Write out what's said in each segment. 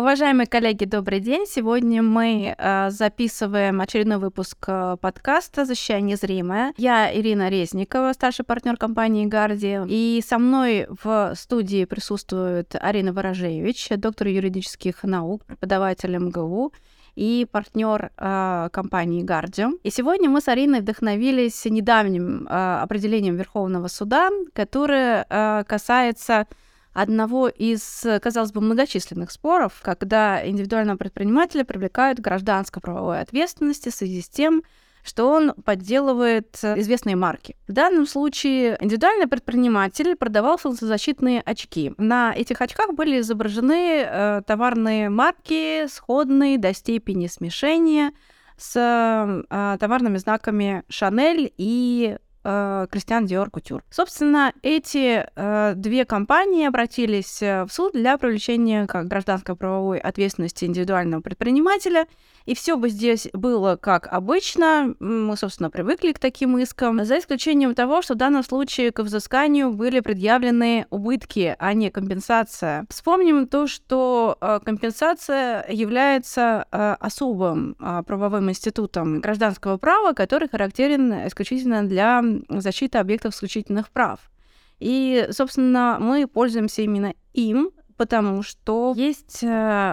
Уважаемые коллеги, добрый день. Сегодня мы э, записываем очередной выпуск э, подкаста «Защищая незримое». Я Ирина Резникова, старший партнер компании «Гарди». И со мной в студии присутствует Арина Ворожевич, доктор юридических наук, преподаватель МГУ и партнер э, компании Guardium. И сегодня мы с Ариной вдохновились недавним э, определением Верховного суда, которое э, касается одного из, казалось бы, многочисленных споров, когда индивидуального предпринимателя привлекают к гражданско-правовой ответственности в связи с тем, что он подделывает известные марки. В данном случае индивидуальный предприниматель продавал солнцезащитные очки. На этих очках были изображены э, товарные марки, сходные до степени смешения с э, товарными знаками Шанель и Кристиан Диор Кутюр. Собственно, эти э, две компании обратились э, в суд для привлечения как гражданской правовой ответственности индивидуального предпринимателя. И все бы здесь было как обычно. Мы, собственно, привыкли к таким искам, за исключением того, что в данном случае к взысканию были предъявлены убытки, а не компенсация. Вспомним то, что э, компенсация является э, особым э, правовым институтом гражданского права, который характерен исключительно для защиты объектов исключительных прав. И, собственно, мы пользуемся именно им, потому что есть э,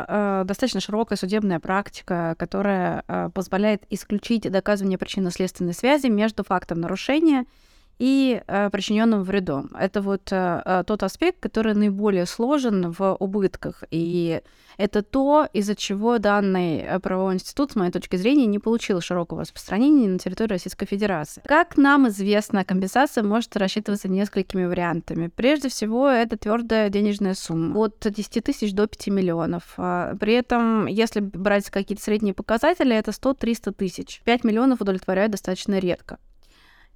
э, достаточно широкая судебная практика, которая э, позволяет исключить доказывание причинно-следственной связи между фактом нарушения э, причиненным вредом. Это вот э, э, тот аспект, который наиболее сложен в убытках. И это то, из-за чего данный э, правовой институт, с моей точки зрения, не получил широкого распространения на территории Российской Федерации. Как нам известно, компенсация может рассчитываться несколькими вариантами. Прежде всего, это твердая денежная сумма от 10 тысяч до 5 миллионов. А, при этом, если брать какие-то средние показатели, это 100-300 тысяч. 5 миллионов удовлетворяют достаточно редко.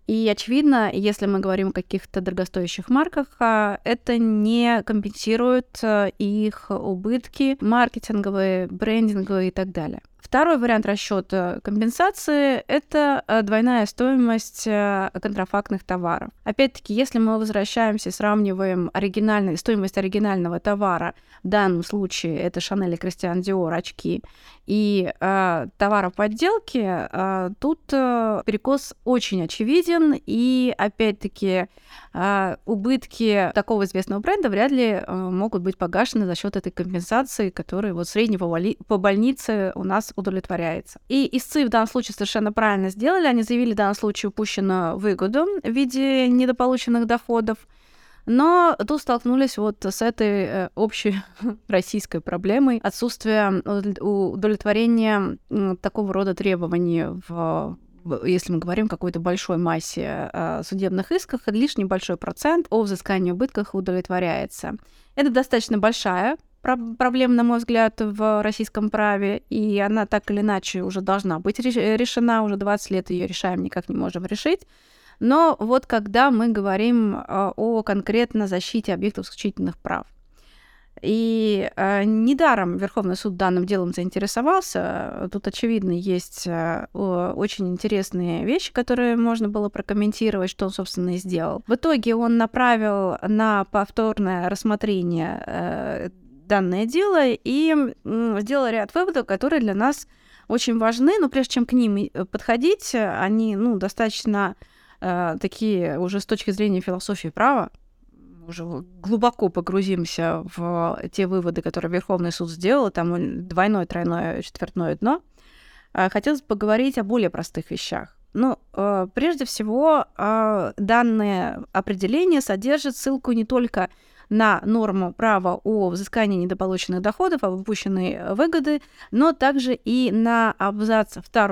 И очевидно, если мы говорим о каких-то дорогостоящих марках, а, это не компенсирует э, их убытки маркетинговые, брендинговые и так далее. Второй вариант расчета компенсации – это э, двойная стоимость контрафактных товаров. Опять-таки, если мы возвращаемся, сравниваем оригинальный, стоимость оригинального товара, в данном случае это Шанель и Кристиан Диор очки, и э, товара подделки, э, тут э, перекос очень очевиден, и опять-таки э, убытки такого известного бренда вряд ли э, могут быть погашены за счет этой компенсации, которая вот среднего по больнице у нас удовлетворяется. И истцы в данном случае совершенно правильно сделали. Они заявили в данном случае упущенную выгоду в виде недополученных доходов. Но тут столкнулись вот с этой э, общей российской проблемой отсутствия удовлетворения такого рода требований в если мы говорим о какой-то большой массе э, судебных исков, лишь небольшой процент о взыскании убытков удовлетворяется. Это достаточно большая проблем, на мой взгляд, в российском праве, и она так или иначе уже должна быть решена, уже 20 лет ее решаем, никак не можем решить. Но вот когда мы говорим а, о конкретно защите объектов исключительных прав, и э, недаром Верховный суд данным делом заинтересовался. Тут, очевидно, есть э, очень интересные вещи, которые можно было прокомментировать, что он, собственно, и сделал. В итоге он направил на повторное рассмотрение э, данное дело и сделал ряд выводов, которые для нас очень важны, но прежде чем к ним э, подходить, они ну, достаточно э, такие уже с точки зрения философии права, уже глубоко погрузимся в те выводы, которые Верховный суд сделал, там двойное, тройное, четвертное дно. Э, хотелось поговорить о более простых вещах. Ну, э, прежде всего, э, данное определение содержит ссылку не только на норму права о взыскании недополученных доходов, о выпущенной выгоды, но также и на абзац 2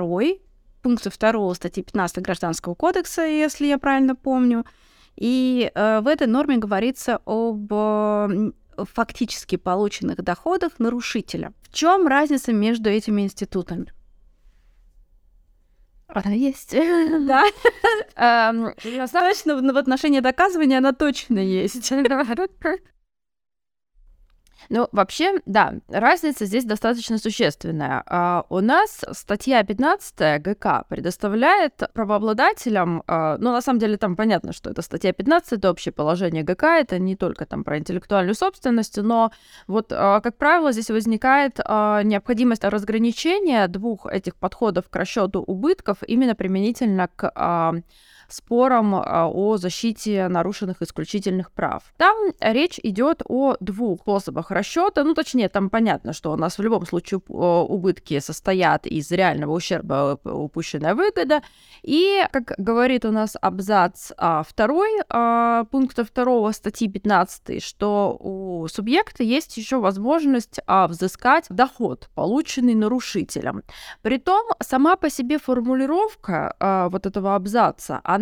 пункта 2 статьи 15 Гражданского кодекса, если я правильно помню. И э, в этой норме говорится об э, фактически полученных доходах нарушителя. В чем разница между этими институтами? Она есть. Да. Достаточно в отношении доказывания она точно есть. Ну, вообще, да, разница здесь достаточно существенная. А, у нас статья 15 ГК предоставляет правообладателям, а, ну, на самом деле, там понятно, что это статья 15, это общее положение ГК, это не только там про интеллектуальную собственность, но вот, а, как правило, здесь возникает необходимость разграничения двух этих подходов к расчету убытков именно применительно к спором а, о защите нарушенных исключительных прав. Там речь идет о двух способах расчета. Ну, точнее, там понятно, что у нас в любом случае убытки состоят из реального ущерба э, упущенная выгода. И, как говорит у нас абзац а, второй а, пункта второго статьи 15, что у субъекта есть еще возможность взыскать доход, полученный нарушителем. Притом сама по себе формулировка вот этого абзаца, она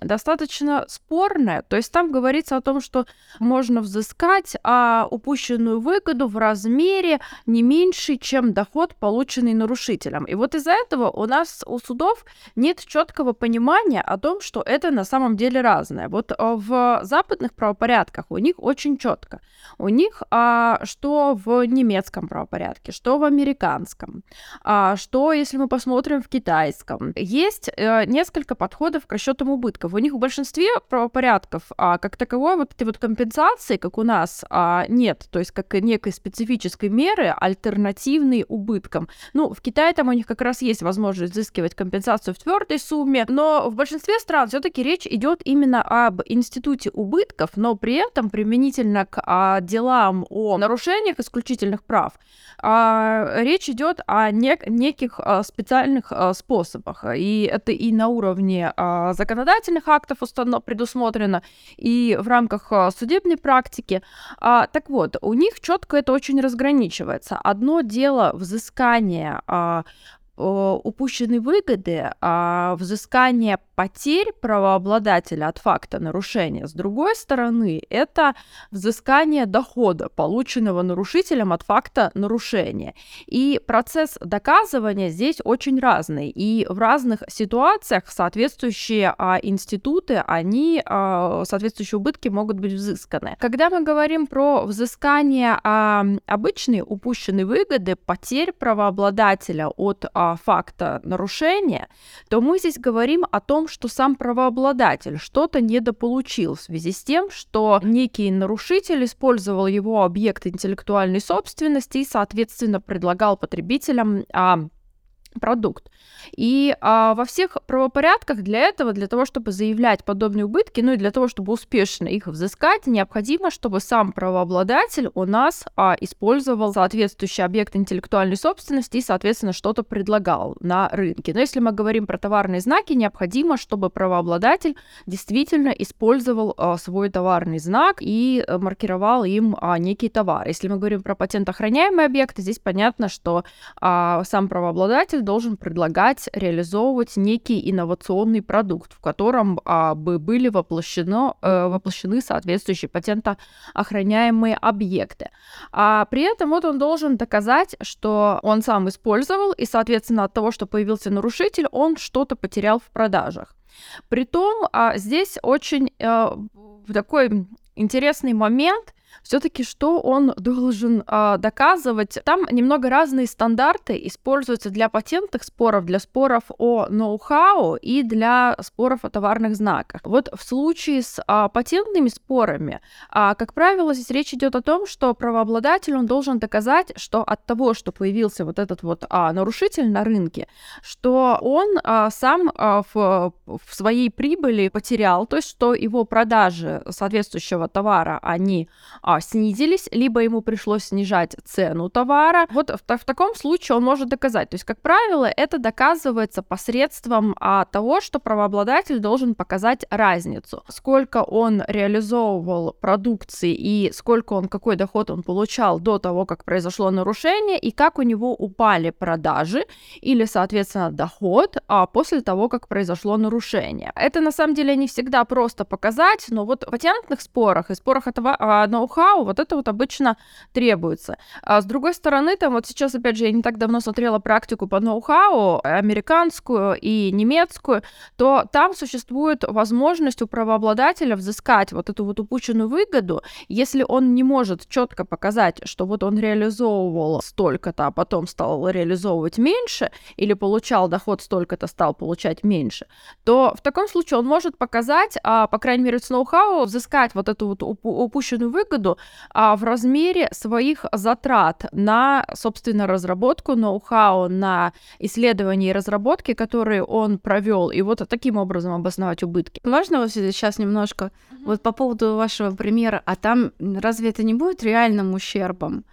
достаточно спорная. То есть там говорится о том, что можно взыскать а, упущенную выгоду в размере не меньше, чем доход, полученный нарушителем. И вот из-за этого у нас у судов нет четкого понимания о том, что это на самом деле разное. Вот а, в западных правопорядках у них очень четко. У них а, что в немецком правопорядке, что в американском, а, что, если мы посмотрим в китайском. Есть а, несколько подходов подходов к расчетам убытков. У них в большинстве правопорядков а, как таковой вот этой вот компенсации, как у нас, а, нет, то есть как некой специфической меры, альтернативной убыткам. Ну, в Китае там у них как раз есть возможность взыскивать компенсацию в твердой сумме, но в большинстве стран все-таки речь идет именно об институте убытков, но при этом применительно к а, делам о нарушениях исключительных прав, а, речь идет о нек- неких а, специальных а, способах. И это и на уровне а, а, законодательных актов установ предусмотрено и в рамках а, судебной практики. А, так вот, у них четко это очень разграничивается. Одно дело взыскание упущенной выгоды, а взыскание потерь правообладателя от факта нарушения. С другой стороны, это взыскание дохода, полученного нарушителем от факта нарушения. И процесс доказывания здесь очень разный. И в разных ситуациях соответствующие а, институты, они, а, соответствующие убытки могут быть взысканы. Когда мы говорим про взыскание а, обычной упущенной выгоды, потерь правообладателя от а, факта нарушения, то мы здесь говорим о том, что сам правообладатель что-то недополучил в связи с тем, что некий нарушитель использовал его объект интеллектуальной собственности и, соответственно, предлагал потребителям а, продукт. И а, во всех правопорядках для этого, для того, чтобы заявлять подобные убытки, ну и для того, чтобы успешно их взыскать, необходимо, чтобы сам правообладатель у нас а, использовал соответствующий объект интеллектуальной собственности и, соответственно, что-то предлагал на рынке. Но если мы говорим про товарные знаки, необходимо, чтобы правообладатель действительно использовал а, свой товарный знак и а, маркировал им а, некий товар. Если мы говорим про патентоохраняемые объекты, здесь понятно, что а, сам правообладатель должен предлагать реализовывать некий инновационный продукт, в котором а, бы были воплощено, э, воплощены соответствующие патентоохраняемые объекты. А при этом вот он должен доказать, что он сам использовал, и, соответственно, от того, что появился нарушитель, он что-то потерял в продажах. Притом а, здесь очень а, такой интересный момент, все-таки что он должен а, доказывать? Там немного разные стандарты используются для патентных споров, для споров о ноу-хау и для споров о товарных знаках. Вот в случае с а, патентными спорами, а, как правило, здесь речь идет о том, что правообладатель он должен доказать, что от того, что появился вот этот вот а, нарушитель на рынке, что он а, сам а, в, в своей прибыли потерял, то есть что его продажи соответствующего товара они а, снизились, либо ему пришлось снижать цену товара. Вот в, в таком случае он может доказать. То есть, как правило, это доказывается посредством а, того, что правообладатель должен показать разницу. Сколько он реализовывал продукции и сколько он, какой доход он получал до того, как произошло нарушение, и как у него упали продажи или, соответственно, доход а, после того, как произошло нарушение. Это на самом деле не всегда просто показать, но вот в патентных спорах и спорах этого, а, ноу-хау, вот это вот обычно требуется. А с другой стороны, там вот сейчас, опять же, я не так давно смотрела практику по ноу-хау, американскую и немецкую, то там существует возможность у правообладателя взыскать вот эту вот упущенную выгоду, если он не может четко показать, что вот он реализовывал столько-то, а потом стал реализовывать меньше, или получал доход столько-то, стал получать меньше, то в таком случае он может показать, а, по крайней мере, с ноу-хау, взыскать вот эту вот упущенную выгоду а, в размере своих затрат на, собственно, разработку ноу-хау, на исследования и разработки, которые он провел, и вот таким образом обосновать убытки. Можно вот сейчас немножко mm-hmm. вот по поводу вашего примера, а там разве это не будет реальным ущербом?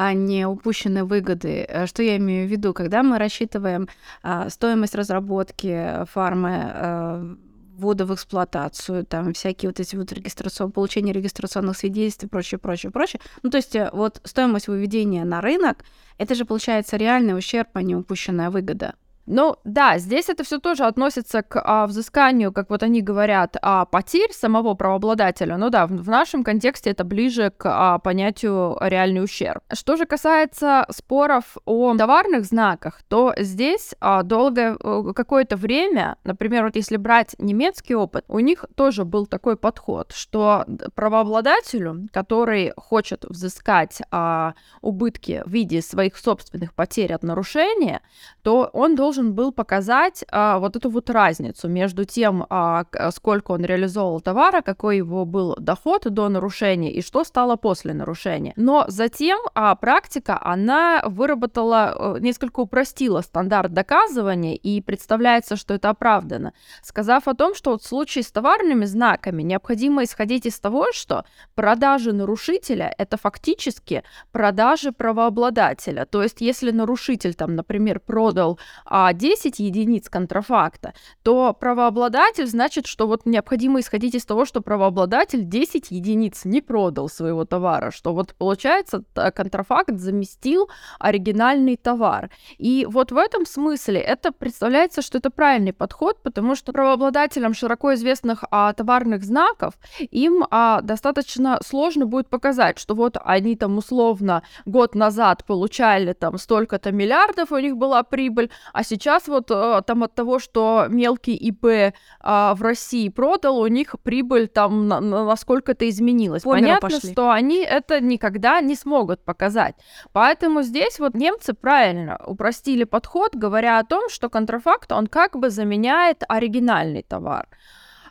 а не упущенные выгоды. Э, что я имею в виду? Когда мы рассчитываем а, стоимость разработки фармы а, ввода в эксплуатацию, там всякие вот эти вот регистрационные, получение регистрационных свидетельств и прочее, прочее, прочее. Ну, то есть э, вот стоимость выведения на рынок, это же получается реальный ущерб, а не упущенная выгода. Ну да, здесь это все тоже относится к а, взысканию, как вот они говорят, а, потерь самого правообладателя. Ну да, в, в нашем контексте это ближе к а, понятию реальный ущерб. Что же касается споров о товарных знаках, то здесь а, долгое э, какое-то время, например, вот если брать немецкий опыт, у них тоже был такой подход, что правообладателю, который хочет взыскать а, убытки в виде своих собственных потерь от нарушения, то он должен должен был показать а, вот эту вот разницу между тем, а, сколько он реализовал товара, какой его был доход до нарушения и что стало после нарушения. Но затем а, практика, она выработала, э, несколько упростила стандарт доказывания и представляется, что это оправдано, сказав о том, что вот в случае с товарными знаками необходимо исходить из того, что продажи нарушителя — это фактически продажи правообладателя. То есть если нарушитель, там, например, продал а, 10 единиц контрафакта, то правообладатель значит, что вот необходимо исходить из того, что правообладатель 10 единиц не продал своего товара, что вот получается контрафакт заместил оригинальный товар. И вот в этом смысле это представляется, что это правильный подход, потому что правообладателям широко известных а, товарных знаков им а, достаточно сложно будет показать, что вот они там условно год назад получали там столько-то миллиардов, у них была прибыль, а сейчас вот э, там от того, что мелкий ИП а, в России продал, у них прибыль там на, на, насколько-то изменилась. По Понятно, пошли. что они это никогда не смогут показать. Поэтому здесь вот немцы правильно упростили подход, говоря о том, что контрафакт, он как бы заменяет оригинальный товар.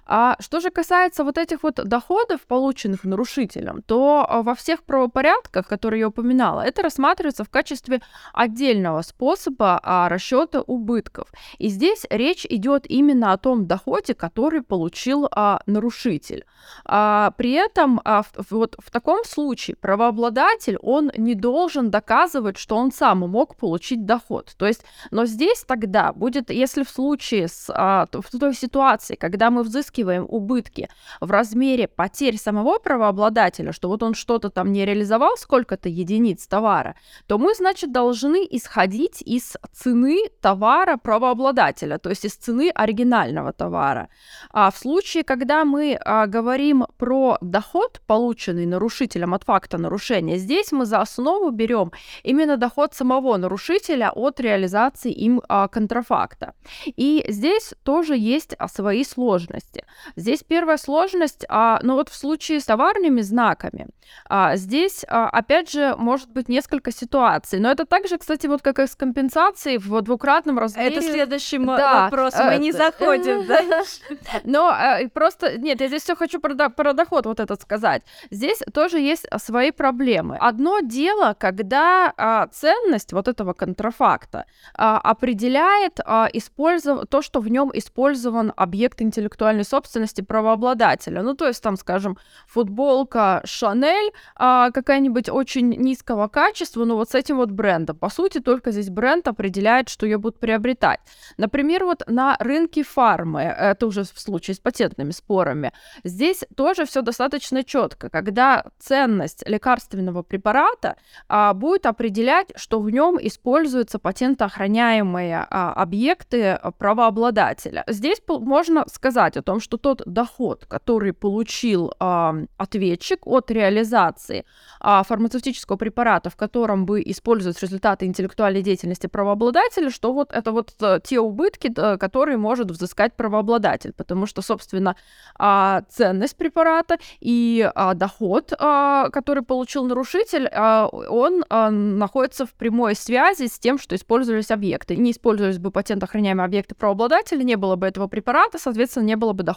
А что же касается вот этих вот доходов, полученных нарушителем, то а, во всех правопорядках, которые я упоминала, это рассматривается в качестве отдельного способа а, расчета убытков. И здесь речь идет именно о том доходе, который получил а, нарушитель. А, при этом а, в, вот в таком случае правообладатель, он не должен доказывать, что он сам мог получить доход. То есть, но здесь тогда будет, если в случае с а, в той ситуации, когда мы взыскиваем взыскиваем убытки в размере потерь самого правообладателя, что вот он что-то там не реализовал, сколько-то единиц товара, то мы, значит, должны исходить из цены товара правообладателя, то есть из цены оригинального товара. А в случае, когда мы а, говорим про доход, полученный нарушителем от факта нарушения, здесь мы за основу берем именно доход самого нарушителя от реализации им а, контрафакта. И здесь тоже есть а, свои сложности. Здесь первая сложность, а, ну вот в случае с товарными знаками, а, здесь, а, опять же, может быть несколько ситуаций. Но это также, кстати, вот как и с компенсацией в двукратном размере. Это следующий да, вопрос, мы это... не заходим, да? Но а, просто, нет, я здесь все хочу про, доход вот этот сказать. Здесь тоже есть свои проблемы. Одно дело, когда а, ценность вот этого контрафакта а, определяет а, использов... то, что в нем использован объект интеллектуальной собственности, собственности правообладателя. Ну, то есть там, скажем, футболка Шанель а, какая-нибудь очень низкого качества, но вот с этим вот брендом. По сути, только здесь бренд определяет, что ее будут приобретать. Например, вот на рынке фармы, это уже в случае с патентными спорами, здесь тоже все достаточно четко, когда ценность лекарственного препарата а, будет определять, что в нем используются патентоохраняемые а, объекты правообладателя. Здесь можно сказать о том, что тот доход, который получил а, ответчик от реализации а, фармацевтического препарата, в котором бы используются результаты интеллектуальной деятельности правообладателя, что вот это вот а, те убытки, которые может взыскать правообладатель, потому что, собственно, а, ценность препарата и а, доход, а, который получил нарушитель, а, он а, находится в прямой связи с тем, что использовались объекты. Не использовались бы патент охраняемые объекты правообладателя, не было бы этого препарата, соответственно, не было бы дохода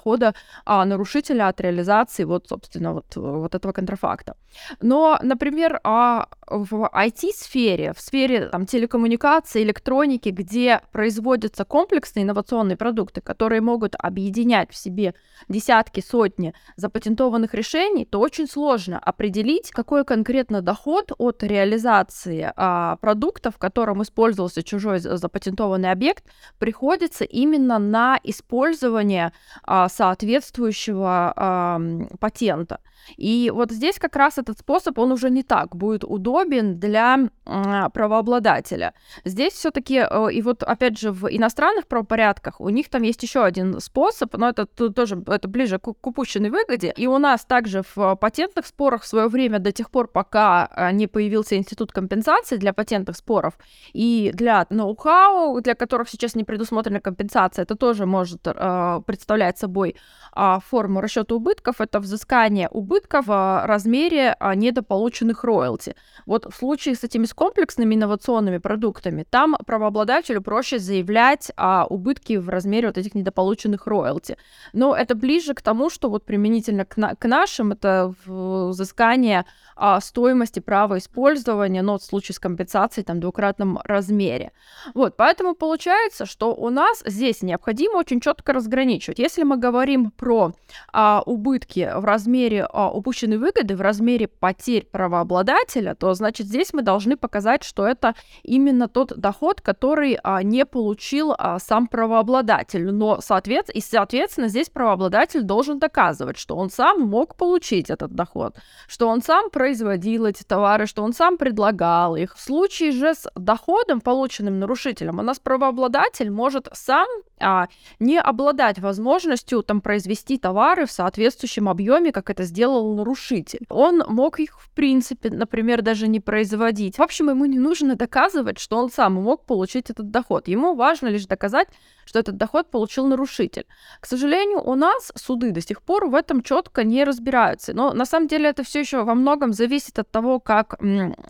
а, нарушителя от реализации вот, собственно, вот, вот этого контрафакта. Но, например, а, в IT-сфере, в сфере там, телекоммуникации, электроники, где производятся комплексные инновационные продукты, которые могут объединять в себе десятки, сотни запатентованных решений, то очень сложно определить, какой конкретно доход от реализации а, продукта, в котором использовался чужой запатентованный объект, приходится именно на использование а, соответствующего а, патента. И вот здесь как раз этот способ, он уже не так будет удобен для э, правообладателя. Здесь все-таки, э, и вот опять же в иностранных правопорядках у них там есть еще один способ, но это тоже это ближе к, к упущенной выгоде. И у нас также в патентных спорах в свое время до тех пор, пока э, не появился институт компенсации для патентных споров и для ноу-хау, для которых сейчас не предусмотрена компенсация, это тоже может э, представлять собой э, форму расчета убытков, это взыскание убытков в размере а, недополученных роялти. Вот в случае с этими с комплексными инновационными продуктами, там правообладателю проще заявлять о убытке в размере вот этих недополученных роялти. Но это ближе к тому, что вот применительно к, на- к нашим, это взыскание а, стоимости права использования, но в случае с компенсацией там в двукратном размере. Вот, поэтому получается, что у нас здесь необходимо очень четко разграничивать. Если мы говорим про а, убытки в размере а, упущенной выгоды в размере потерь правообладателя, то значит здесь мы должны показать, что это именно тот доход, который а, не получил а, сам правообладатель. Но соответ... и, соответственно, здесь правообладатель должен доказывать, что он сам мог получить этот доход, что он сам производил эти товары, что он сам предлагал их. В случае же с доходом, полученным нарушителем, у нас правообладатель может сам а, не обладать возможностью там произвести товары в соответствующем объеме, как это сделал нарушитель. Он мог их, в принципе, например, даже не производить. В общем, ему не нужно доказывать, что он сам мог получить этот доход. Ему важно лишь доказать, что этот доход получил нарушитель. К сожалению, у нас суды до сих пор в этом четко не разбираются. Но на самом деле это все еще во многом зависит от того, как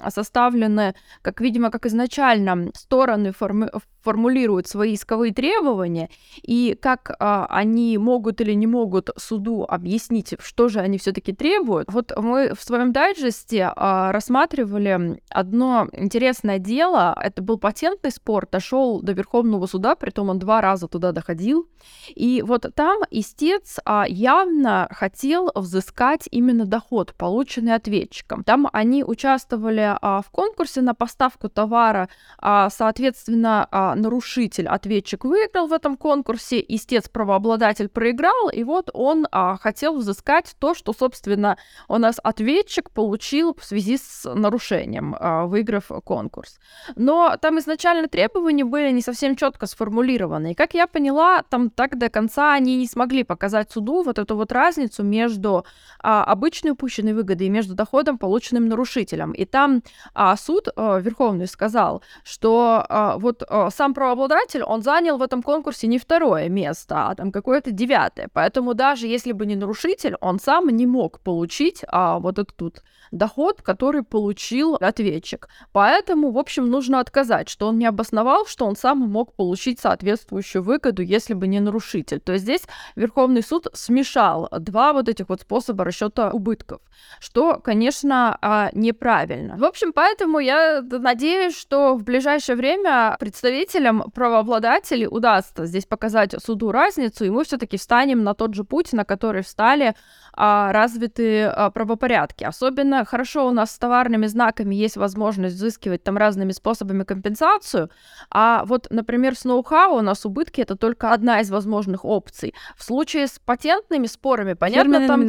составлены, как, видимо, как изначально стороны форми формулируют свои исковые требования и как а, они могут или не могут суду объяснить, что же они все-таки требуют. Вот мы в своем дайджесте а, рассматривали одно интересное дело. Это был патентный спор, дошел до Верховного суда, притом он два раза туда доходил. И вот там истец а, явно хотел взыскать именно доход, полученный ответчиком. Там они участвовали а, в конкурсе на поставку товара, а, соответственно, а, нарушитель, ответчик выиграл в этом конкурсе, истец-правообладатель проиграл, и вот он а, хотел взыскать то, что, собственно, у нас ответчик получил в связи с нарушением, а, выиграв конкурс. Но там изначально требования были не совсем четко сформулированы. И как я поняла, там так до конца они не смогли показать суду вот эту вот разницу между а, обычной упущенной выгодой и между доходом, полученным нарушителем. И там а, суд а, Верховный сказал, что а, вот а, сам правообладатель, он занял в этом конкурсе не второе место, а там какое-то девятое. Поэтому даже если бы не нарушитель, он сам не мог получить а, вот этот вот доход, который получил ответчик. Поэтому, в общем, нужно отказать, что он не обосновал, что он сам мог получить соответствующую выгоду, если бы не нарушитель. То есть здесь Верховный суд смешал два вот этих вот способа расчета убытков, что, конечно, а, неправильно. В общем, поэтому я надеюсь, что в ближайшее время представителям правообладателей удастся здесь показать суду разницу, и мы все-таки встанем на тот же путь, на который встали а, развитые а, правопорядки. Особенно хорошо у нас с товарными знаками есть возможность взыскивать там разными способами компенсацию, а вот, например, с ноу-хау у нас убытки это только одна из возможных опций. В случае с патентными спорами, понятно, там...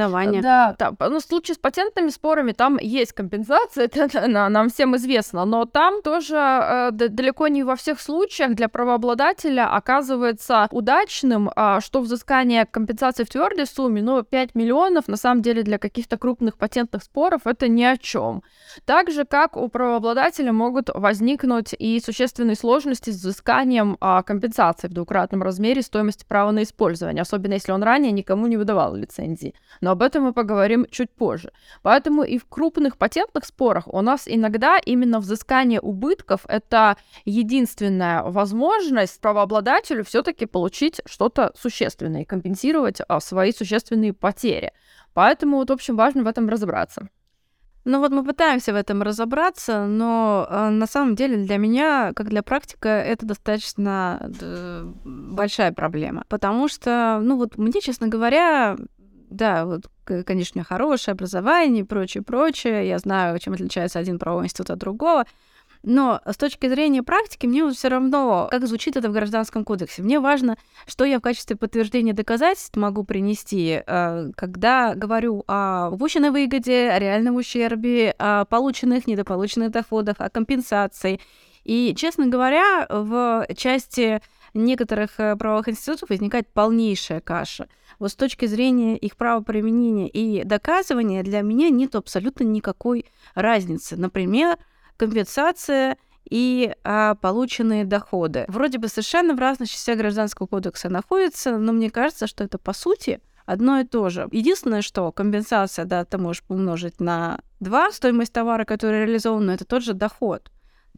Да, там, ну, в случае с патентными спорами там есть компенсация, это нам всем известно, но там тоже э, далеко не во всех случаях для правообладателя оказывается удачным, а, что взыскание компенсации в твердой сумме, ну, 5 миллионов, на самом деле для каких-то крупных патентных споров это ни о чем. Так же, как у правообладателя могут возникнуть и существенные сложности с взысканием а, компенсации в двукратном размере стоимости права на использование, особенно если он ранее никому не выдавал лицензии. Но об этом мы поговорим чуть позже. Поэтому и в крупных патентных спорах у нас иногда именно взыскание убытков — это единственная возможность правообладателю все-таки получить что-то существенное и компенсировать а, свои существенные потери. Поэтому вот, в общем, важно в этом разобраться. Ну вот мы пытаемся в этом разобраться, но э, на самом деле для меня, как для практика, это достаточно э, большая проблема. Потому что, ну вот мне, честно говоря, да, вот, конечно, хорошее образование и прочее, прочее. Я знаю, чем отличается один правовой институт от другого. Но с точки зрения практики, мне все равно, как звучит это в Гражданском кодексе. Мне важно, что я в качестве подтверждения доказательств могу принести, э, когда говорю о упущенной выгоде, о реальном ущербе, о полученных, недополученных доходах, о компенсации. И, честно говоря, в части некоторых э, правовых институтов возникает полнейшая каша. Вот с точки зрения их правоприменения и доказывания для меня нет абсолютно никакой разницы. Например, компенсация и а, полученные доходы. Вроде бы совершенно в разных частях Гражданского кодекса находятся, но мне кажется, что это по сути одно и то же. Единственное, что компенсация, да, ты можешь умножить на 2 стоимость товара, который реализован, но это тот же доход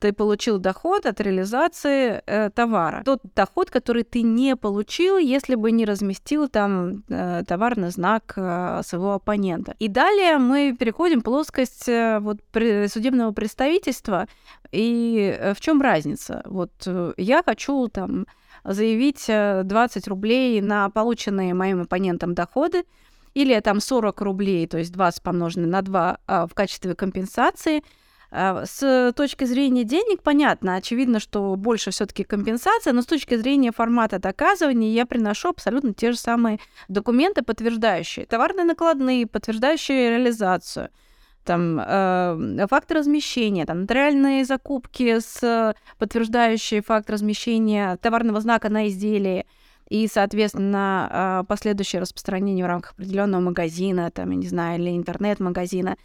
ты получил доход от реализации э, товара. Тот доход, который ты не получил, если бы не разместил там э, товарный знак э, своего оппонента. И далее мы переходим в плоскость э, вот, судебного представительства. И э, в чем разница? Вот э, я хочу там заявить 20 э, рублей на полученные моим оппонентом доходы, или там 40 рублей, то есть 20 помноженное на 2 а, в качестве компенсации – с точки зрения денег, понятно, очевидно, что больше все-таки компенсация, но с точки зрения формата доказывания я приношу абсолютно те же самые документы, подтверждающие товарные накладные, подтверждающие реализацию там э, факт размещения, там нотариальные закупки с подтверждающие факт размещения товарного знака на изделии и, соответственно, э, последующее распространение в рамках определенного магазина, там, я не знаю, или интернет-магазина.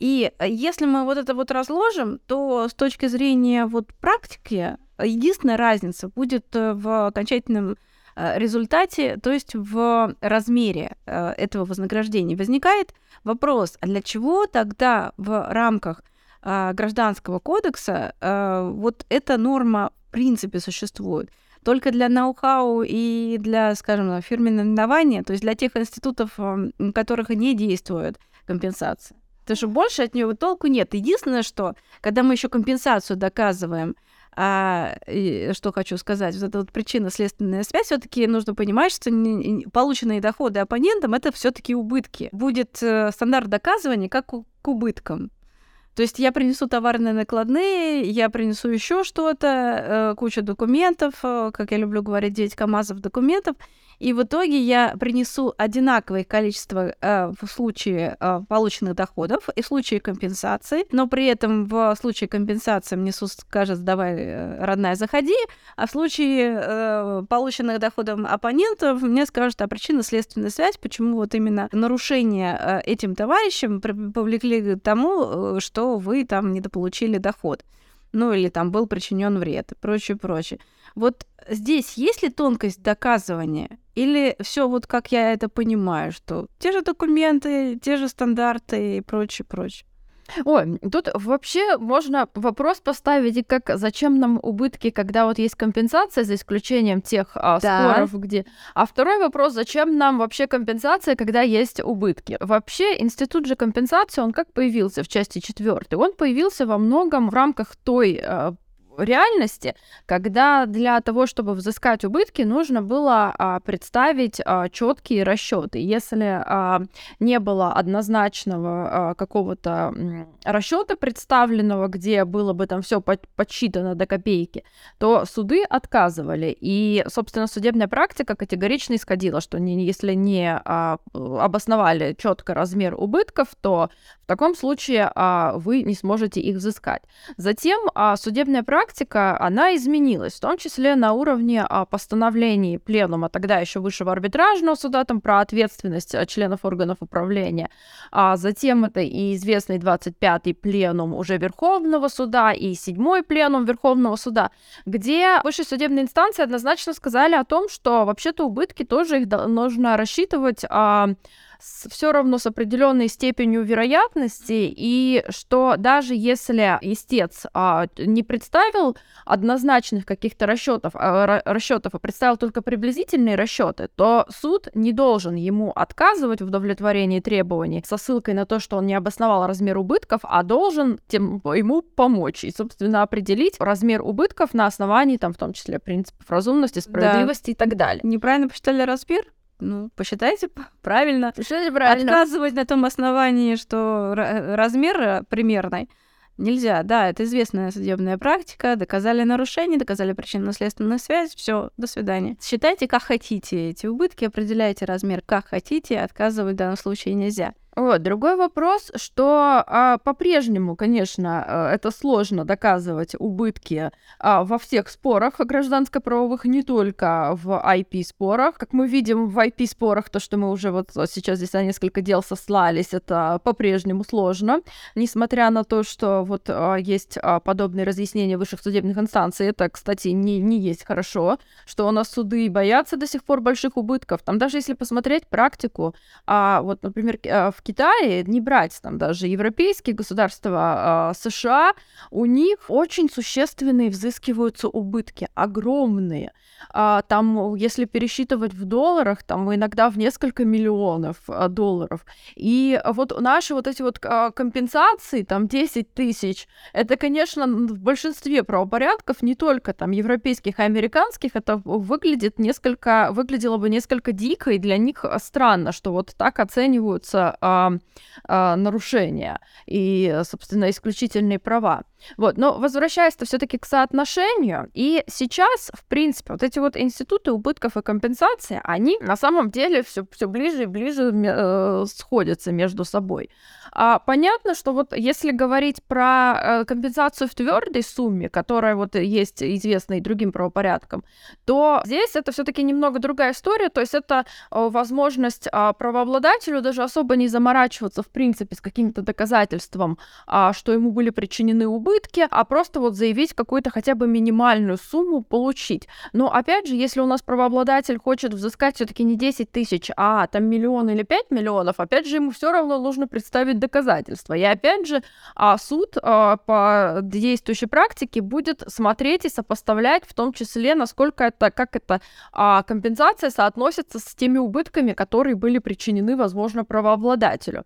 И э, если мы вот это вот разложим, то с точки зрения вот практики единственная разница будет э, в окончательном э, результате, то есть в размере этого вознаграждения. Возникает вопрос, а для чего тогда в рамках гражданского кодекса вот эта норма в принципе существует? Только для ноу-хау и для, скажем, фирменного именования, то есть для тех институтов, у которых не действует компенсация. Потому что больше от нее толку нет. Единственное, что, когда мы еще компенсацию доказываем, а, и, что хочу сказать, вот эта вот причинно-следственная связь, все-таки нужно понимать, что не, полученные доходы оппонентам это все-таки убытки. Будет э, стандарт доказывания как у, к убыткам. То есть я принесу товарные накладные, я принесу еще что-то, э, кучу документов, э, как я люблю говорить, 9 КАМАЗов документов, и в итоге я принесу одинаковое количество э, в случае э, полученных доходов и в случае компенсации, но при этом в случае компенсации мне суд скажет, давай, э, родная, заходи, а в случае э, полученных доходов оппонентов мне скажут, а причина следственная связь, почему вот именно нарушение э, этим товарищам повлекли к тому, э, что вы там недополучили доход ну или там был причинен вред и прочее, прочее. Вот здесь есть ли тонкость доказывания? Или все вот как я это понимаю, что те же документы, те же стандарты и прочее, прочее? Ой, тут вообще можно вопрос поставить, как зачем нам убытки, когда вот есть компенсация, за исключением тех а, да. споров, где... А второй вопрос, зачем нам вообще компенсация, когда есть убытки? Вообще институт же компенсации, он как появился в части четвертой? Он появился во многом в рамках той а, реальности, когда для того, чтобы взыскать убытки, нужно было а, представить а, четкие расчеты. Если а, не было однозначного а, какого-то расчета представленного, где было бы там все подсчитано до копейки, то суды отказывали. И, собственно, судебная практика категорично исходила, что не, если не а, обосновали четко размер убытков, то в таком случае а, вы не сможете их взыскать. Затем а, судебная практика практика, она изменилась, в том числе на уровне а, постановлений пленума, тогда еще высшего арбитражного суда, там про ответственность а, членов органов управления. А затем это и известный 25-й пленум уже Верховного суда и 7-й пленум Верховного суда, где высшие судебные инстанции однозначно сказали о том, что вообще-то убытки тоже их нужно рассчитывать а, все равно с определенной степенью вероятности, и что даже если истец а, не представил однозначных каких-то расчетов, а, расчетов, а представил только приблизительные расчеты, то суд не должен ему отказывать в удовлетворении требований со ссылкой на то, что он не обосновал размер убытков, а должен тем, ему помочь и, собственно, определить размер убытков на основании, там, в том числе, принципов разумности, справедливости да. и так далее. Неправильно посчитали размер? Ну, посчитайте правильно. Посчитайте правильно. Отказывать на том основании, что размер э, примерный, нельзя. Да, это известная судебная практика. Доказали нарушение, доказали причинно-следственную связь. Все, до свидания. Считайте, как хотите эти убытки, определяйте размер, как хотите. Отказывать в данном случае нельзя. Вот, другой вопрос, что а, по-прежнему, конечно, а, это сложно доказывать убытки а, во всех спорах гражданско-правовых, не только в IP-спорах. Как мы видим в IP-спорах, то, что мы уже вот сейчас здесь на несколько дел сослались, это по-прежнему сложно, несмотря на то, что вот а, есть а, подобные разъяснения высших судебных инстанций. Это, кстати, не, не есть хорошо, что у нас суды боятся до сих пор больших убытков. Там даже если посмотреть практику, а, вот, например, в в Китае, не брать там даже европейские государства, а США, у них очень существенные взыскиваются убытки, огромные. А, там, если пересчитывать в долларах, там иногда в несколько миллионов а, долларов. И вот наши вот эти вот а, компенсации, там 10 тысяч, это, конечно, в большинстве правопорядков, не только там европейских и американских, это выглядит несколько, выглядело бы несколько дико, и для них странно, что вот так оцениваются а, а, нарушения и, собственно, исключительные права. Вот, но возвращаясь-то все-таки к соотношению, и сейчас, в принципе, вот эти вот институты убытков и компенсации, они на самом деле все, все ближе и ближе э, сходятся между собой. А, понятно, что вот если говорить про э, компенсацию в твердой сумме, которая вот есть известна и другим правопорядкам, то здесь это все-таки немного другая история, то есть это э, возможность э, правообладателю даже особо не заморачиваться в принципе с каким-то доказательством, э, что ему были причинены убытки, а просто вот заявить какую-то хотя бы минимальную сумму получить. Но опять же, если у нас правообладатель хочет взыскать все-таки не 10 тысяч, а там миллион или 5 миллионов, опять же, ему все равно нужно представить доказательства. И опять же, а, суд а, по действующей практике будет смотреть и сопоставлять, в том числе, насколько это, как эта компенсация соотносится с теми убытками, которые были причинены, возможно, правообладателю.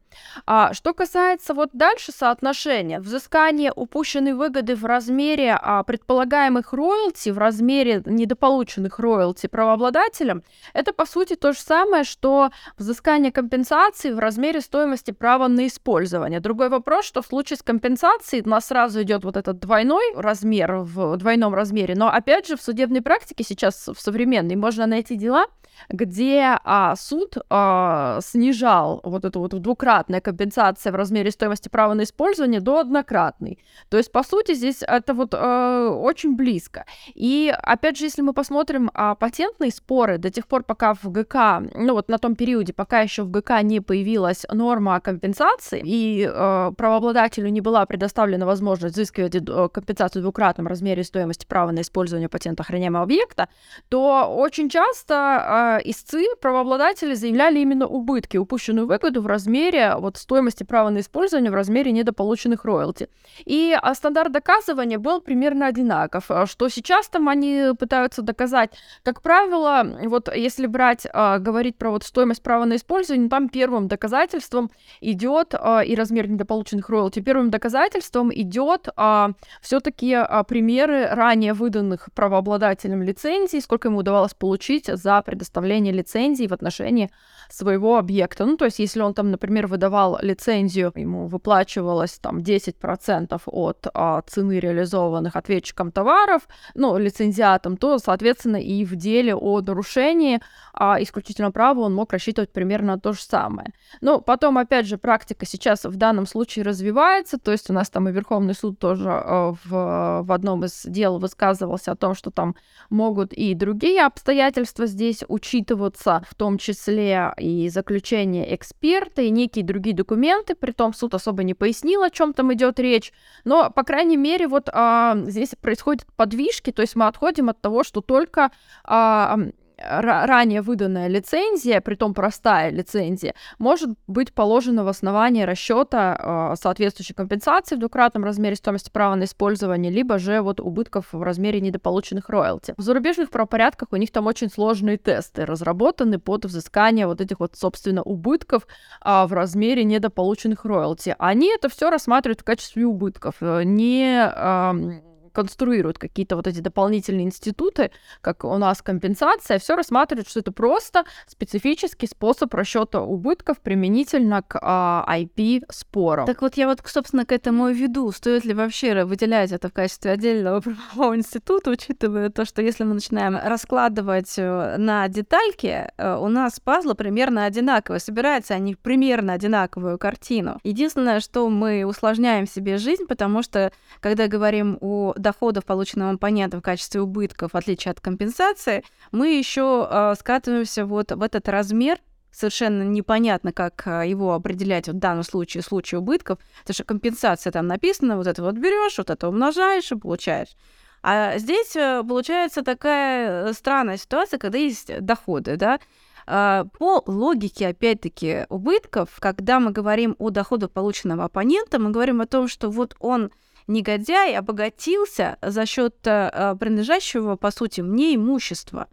Что касается вот дальше соотношения, взыскание упущенной выгоды в размере предполагаемых роялти, в размере недополученных роялти правообладателям, это, по сути, то же самое, что взыскание компенсации в размере стоимости права на использование использования. Другой вопрос, что в случае с компенсацией у нас сразу идет вот этот двойной размер в двойном размере, но опять же в судебной практике сейчас в современной можно найти дела, где а, суд а, снижал вот эту вот двукратная компенсация в размере стоимости права на использование до однократной. То есть, по сути, здесь это вот а, очень близко. И, опять же, если мы посмотрим а, патентные споры до тех пор, пока в ГК, ну вот на том периоде, пока еще в ГК не появилась норма компенсации, и э, правообладателю не была предоставлена возможность взыскивать э, компенсацию в двукратном размере стоимости права на использование патента охраняемого объекта, то очень часто э, истцы, правообладатели заявляли именно убытки, упущенную выгоду в размере вот стоимости права на использование в размере недополученных роялти. И а, стандарт доказывания был примерно одинаков, э, что сейчас там они пытаются доказать. Как правило, вот если брать, э, говорить про вот стоимость права на использование, там первым доказательством идет а, и размер недополученных роялти, первым доказательством идет а, все-таки а, примеры ранее выданных правообладателям лицензий, сколько ему удавалось получить за предоставление лицензий в отношении своего объекта. Ну, то есть, если он там, например, выдавал лицензию, ему выплачивалось там 10% от а, цены реализованных ответчиком товаров, ну, лицензиатом, то, соответственно, и в деле о нарушении а, исключительного права он мог рассчитывать примерно то же самое. Но потом, опять же, практика сейчас в данном случае развивается, то есть у нас там и Верховный суд тоже а, в, в одном из дел высказывался о том, что там могут и другие обстоятельства здесь учитываться, в том числе и заключение эксперта, и некие другие документы, при том суд особо не пояснил, о чем там идет речь, но, по крайней мере, вот а, здесь происходят подвижки, то есть мы отходим от того, что только а, ранее выданная лицензия, при том простая лицензия, может быть положена в основании расчета э, соответствующей компенсации в двукратном размере стоимости права на использование, либо же вот убытков в размере недополученных роялти. В зарубежных правопорядках у них там очень сложные тесты, разработаны под взыскание вот этих вот, собственно, убытков э, в размере недополученных роялти. Они это все рассматривают в качестве убытков, э, не э, конструируют какие-то вот эти дополнительные институты, как у нас компенсация, все рассматривают, что это просто специфический способ расчета убытков применительно к а, IP-спорам. Так вот я вот, собственно, к этому и веду. Стоит ли вообще выделять это в качестве отдельного правового института, учитывая то, что если мы начинаем раскладывать э, на детальки, э, у нас пазлы примерно одинаковые, собираются они примерно одинаковую картину. Единственное, что мы усложняем себе жизнь, потому что, когда говорим о доходов, полученного оппонента в качестве убытков, в отличие от компенсации, мы еще э, скатываемся вот в этот размер, совершенно непонятно, как а, его определять в данном случае, в случае убытков, потому что компенсация там написана, вот это вот берешь, вот это умножаешь и получаешь. А здесь э, получается такая э, странная ситуация, когда есть доходы, да, по логике, опять-таки, убытков, когда мы говорим о доходах полученного оппонента, мы говорим о том, что вот он негодяй обогатился за счет э, принадлежащего, по сути, мне имущества.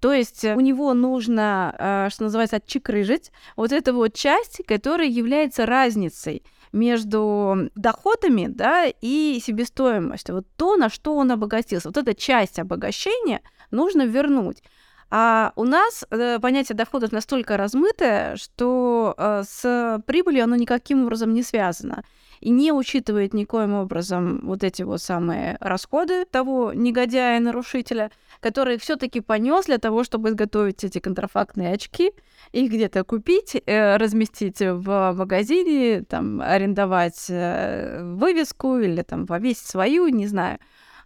То есть у него нужно, э, что называется, отчекрыжить вот эту вот часть, которая является разницей между доходами да, и себестоимостью. Вот то, на что он обогатился. Вот эта часть обогащения нужно вернуть. А у нас э, понятие доходов настолько размытое, что э, с прибылью оно никаким образом не связано и не учитывает никоим образом вот эти вот самые расходы того негодяя-нарушителя, который все-таки понес для того, чтобы изготовить эти контрафактные очки, их где-то купить, э, разместить в магазине, там, арендовать э, вывеску или там повесить свою, не знаю.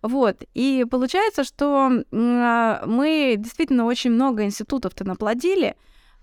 Вот. И получается, что а, мы действительно очень много институтов-то наплодили,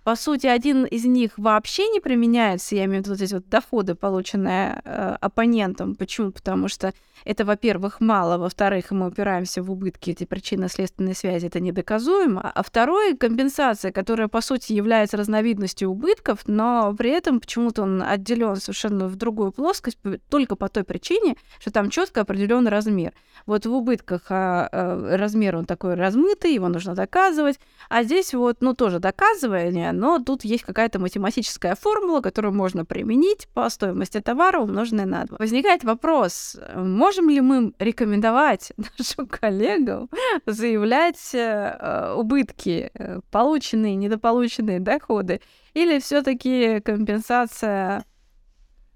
по сути, один из них вообще не применяется, я имею в виду вот эти вот доходы, полученные э, оппонентом. Почему? Потому что это, во-первых, мало, во-вторых, мы упираемся в убытки, эти причинно-следственные связи, это недоказуемо. А второе, компенсация, которая, по сути, является разновидностью убытков, но при этом почему-то он отделен совершенно в другую плоскость только по той причине, что там четко определен размер. Вот в убытках а, а, размер он такой размытый, его нужно доказывать, а здесь вот, ну, тоже доказывание, но тут есть какая-то математическая формула, которую можно применить по стоимости товара, умноженной на 2. Возникает вопрос, можем ли мы рекомендовать нашим коллегам заявлять э, убытки, э, полученные, недополученные доходы, или все таки компенсация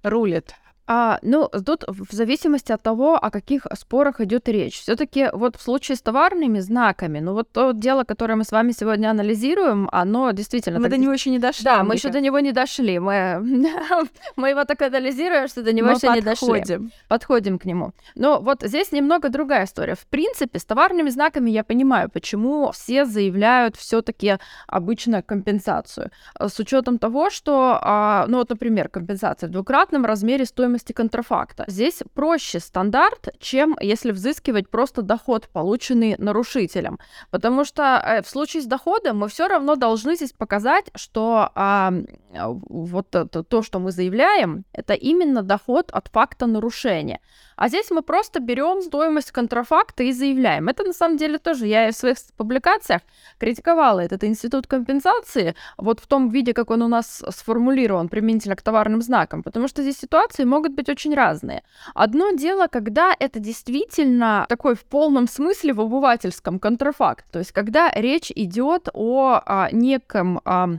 рулит? А, ну, тут в зависимости от того, о каких спорах идет речь. Все-таки вот в случае с товарными знаками, ну вот то дело, которое мы с вами сегодня анализируем, оно действительно... Мы так... до него еще не дошли. Да, мы еще до него не дошли. Мы, мы его так анализируем, что до него мы еще не дошли. Подходим к нему. Но вот здесь немного другая история. В принципе, с товарными знаками я понимаю, почему все заявляют все-таки обычно компенсацию. С учетом того, что, а, ну вот, например, компенсация в двукратном размере стоимости стоимости контрафакта. Здесь проще стандарт, чем если взыскивать просто доход, полученный нарушителем. Потому что э, в случае с доходом мы все равно должны здесь показать, что а, вот это, то, что мы заявляем, это именно доход от факта нарушения. А здесь мы просто берем стоимость контрафакта и заявляем. Это на самом деле тоже я в своих публикациях критиковала этот институт компенсации вот в том виде, как он у нас сформулирован применительно к товарным знакам, потому что здесь ситуации могут быть очень разные. Одно дело, когда это действительно такой в полном смысле в обывательском контрафакт, то есть когда речь идет о а, неком а,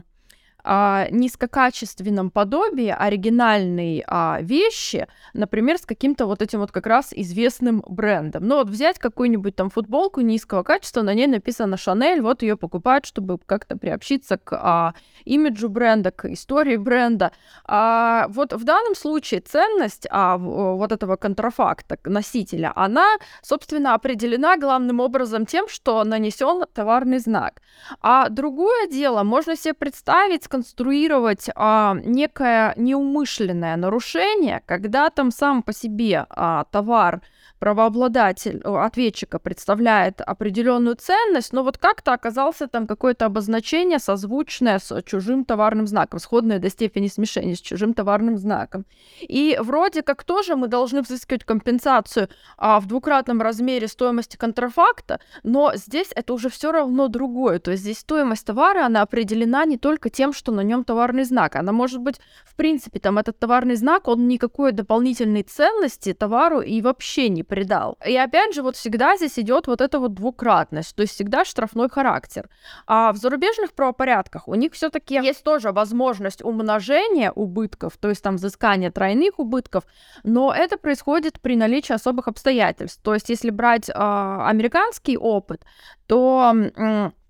а, низкокачественном подобии оригинальной а, вещи, например, с каким-то вот этим вот как раз известным брендом. Ну вот взять какую-нибудь там футболку низкого качества, на ней написано Шанель, вот ее покупают, чтобы как-то приобщиться к а, имиджу бренда, к истории бренда. А, вот в данном случае ценность а, вот этого контрафакта, носителя, она, собственно, определена главным образом тем, что нанесен товарный знак. А другое дело, можно себе представить, сконструировать а, некое неумышленное нарушение, когда там сам по себе а, товар правообладатель, ответчика представляет определенную ценность, но вот как-то оказался там какое-то обозначение созвучное с чужим товарным знаком, сходное до степени смешения с чужим товарным знаком. И вроде как тоже мы должны взыскивать компенсацию а, в двукратном размере стоимости контрафакта, но здесь это уже все равно другое. То есть здесь стоимость товара, она определена не только тем, что на нем товарный знак. Она может быть, в принципе, там этот товарный знак, он никакой дополнительной ценности товару и вообще не придал. И опять же, вот всегда здесь идет вот эта вот двукратность, то есть всегда штрафной характер. А в зарубежных правопорядках у них все-таки есть тоже возможность умножения убытков, то есть там взыскания тройных убытков, но это происходит при наличии особых обстоятельств. То есть если брать э, американский опыт, то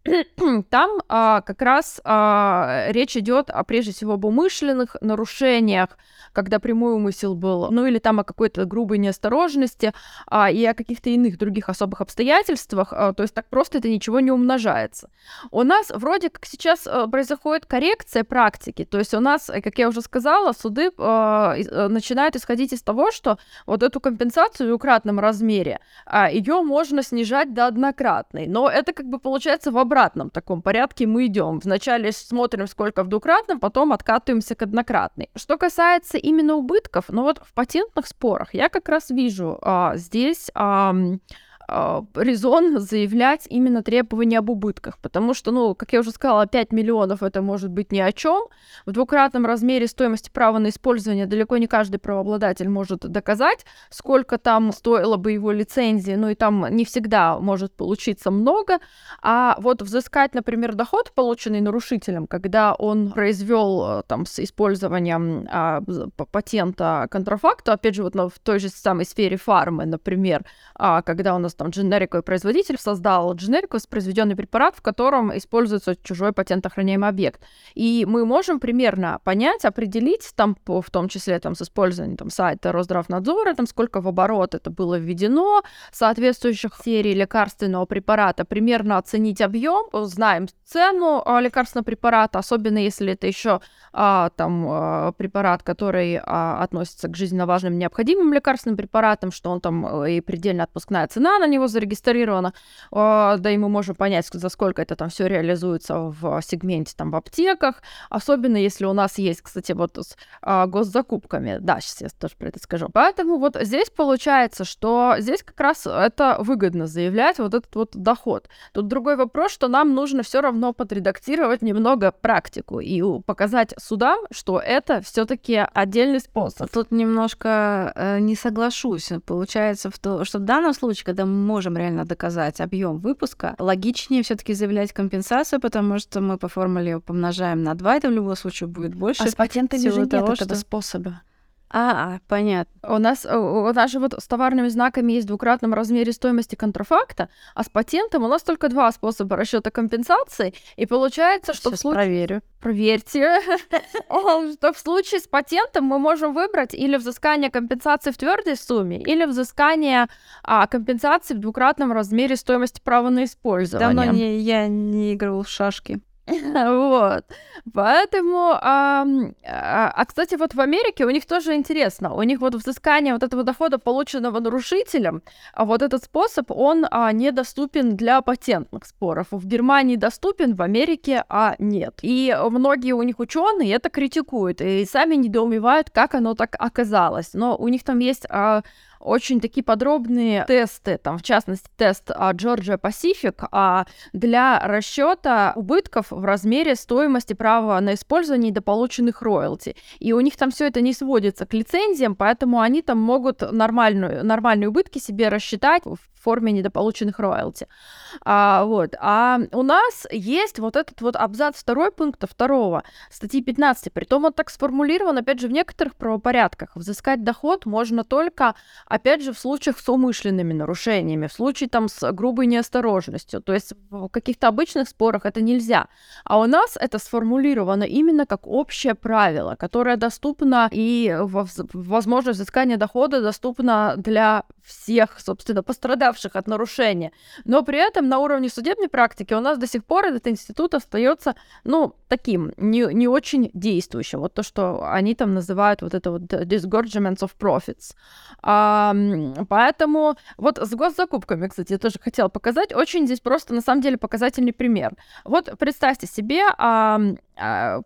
там а, как раз а, речь идет о, прежде всего об умышленных нарушениях, когда прямой умысел был, ну или там о какой-то грубой неосторожности а, и о каких-то иных других особых обстоятельствах, а, то есть так просто это ничего не умножается. У нас вроде как сейчас а, происходит коррекция практики, то есть у нас, э, как я уже сказала, суды а, а, начинают исходить из того, что вот эту компенсацию в двукратном размере, а, ее можно снижать до однократной, но это как бы получается в обратном таком порядке мы идем. Вначале смотрим, сколько в двукратном, потом откатываемся к однократной. Что касается именно убытков, но вот в патентных спорах я как раз вижу а, здесь а, резон заявлять именно требования об убытках, потому что, ну, как я уже сказала, 5 миллионов это может быть ни о чем. В двукратном размере стоимости права на использование далеко не каждый правообладатель может доказать, сколько там стоила бы его лицензия, ну и там не всегда может получиться много. А вот взыскать, например, доход, полученный нарушителем, когда он произвел э, там с использованием а, патента контрафакта, опять же, вот в той же самой сфере фармы, например, а, когда у нас там дженериковый производитель создал дженерику, воспроизведенный препарат, в котором используется чужой патентоохраняемый объект. И мы можем примерно понять, определить там, в том числе там, с использованием там, сайта Росздравнадзора, там, сколько в оборот это было введено, соответствующих серий лекарственного препарата, примерно оценить объем, знаем цену а, лекарственного препарата, особенно если это еще а, там а, препарат, который а, относится к жизненно важным необходимым лекарственным препаратам, что он там э, и предельно отпускная цена на него зарегистрирована, а, да и мы можем понять, за сколько это там все реализуется в сегменте там в аптеках, особенно если у нас есть, кстати, вот с а, госзакупками, да, сейчас я тоже про это скажу. Поэтому вот здесь получается, что здесь как раз это выгодно заявлять вот этот вот доход. Тут другой вопрос, что нам нужно все равно подредактировать немного практику и показать судам, что это все-таки отдельный способ. Тут немножко э, не соглашусь. Получается, в то, что в данном случае, когда можем реально доказать объем выпуска, логичнее все-таки заявлять компенсацию, потому что мы по формуле помножаем на 2, это в любом случае будет больше. А с патентами же нет того, этого что... способа. А, понятно. У нас, у нас же вот с товарными знаками есть в двукратном размере стоимости контрафакта, а с патентом у нас только два способа расчета компенсации, и получается, что Сейчас в случае... проверю. Проверьте, что в случае с патентом мы можем выбрать или взыскание компенсации в твердой сумме, или взыскание а, компенсации в двукратном размере стоимости права на использование. Давно не, я не играл в шашки. Вот. Поэтому, а, а, кстати, вот в Америке у них тоже интересно. У них вот взыскание вот этого дохода, полученного нарушителем, вот этот способ, он а, недоступен для патентных споров. В Германии доступен, в Америке, а нет. И многие у них ученые это критикуют и сами недоумевают, как оно так оказалось. Но у них там есть а, очень такие подробные тесты, там, в частности, тест Pacific а для расчета убытков в размере стоимости права на использование до полученных роялти. И у них там все это не сводится к лицензиям, поэтому они там могут нормальную, нормальные убытки себе рассчитать в форме недополученных роялти. А, вот. а у нас есть вот этот вот абзац второй пункта второго статьи 15. Притом он так сформулирован, опять же, в некоторых правопорядках. Взыскать доход можно только, опять же, в случаях с умышленными нарушениями, в случае там с грубой неосторожностью. То есть в каких-то обычных спорах это нельзя. А у нас это сформулировано именно как общее правило, которое доступно и возможность взыскания дохода доступна для всех, собственно, пострадавших от нарушения. Но при этом на уровне судебной практики у нас до сих пор этот институт остается, ну, таким, не, не очень действующим. Вот то, что они там называют вот это вот disgorgements of profits. А, поэтому вот с госзакупками, кстати, я тоже хотела показать. Очень здесь просто, на самом деле, показательный пример. Вот представьте себе, а,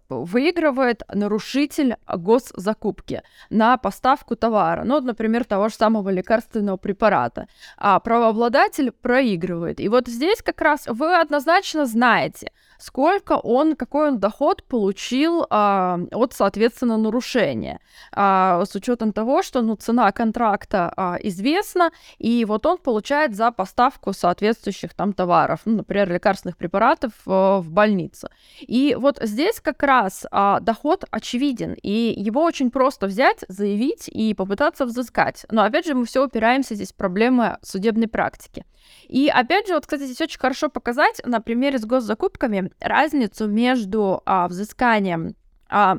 выигрывает нарушитель госзакупки на поставку товара, ну, например, того же самого лекарственного препарата, а правообладатель проигрывает. И вот здесь как раз вы однозначно знаете, сколько он, какой он доход получил а, от, соответственно, нарушения. А, с учетом того, что ну, цена контракта а, известна, и вот он получает за поставку соответствующих там товаров, ну, например, лекарственных препаратов а, в больницу. И вот здесь как раз а, доход очевиден, и его очень просто взять, заявить и попытаться взыскать. Но опять же, мы все упираемся здесь в проблемы судебной практики. И опять же, вот, кстати, здесь очень хорошо показать на примере с госзакупками разницу между а, взысканием а,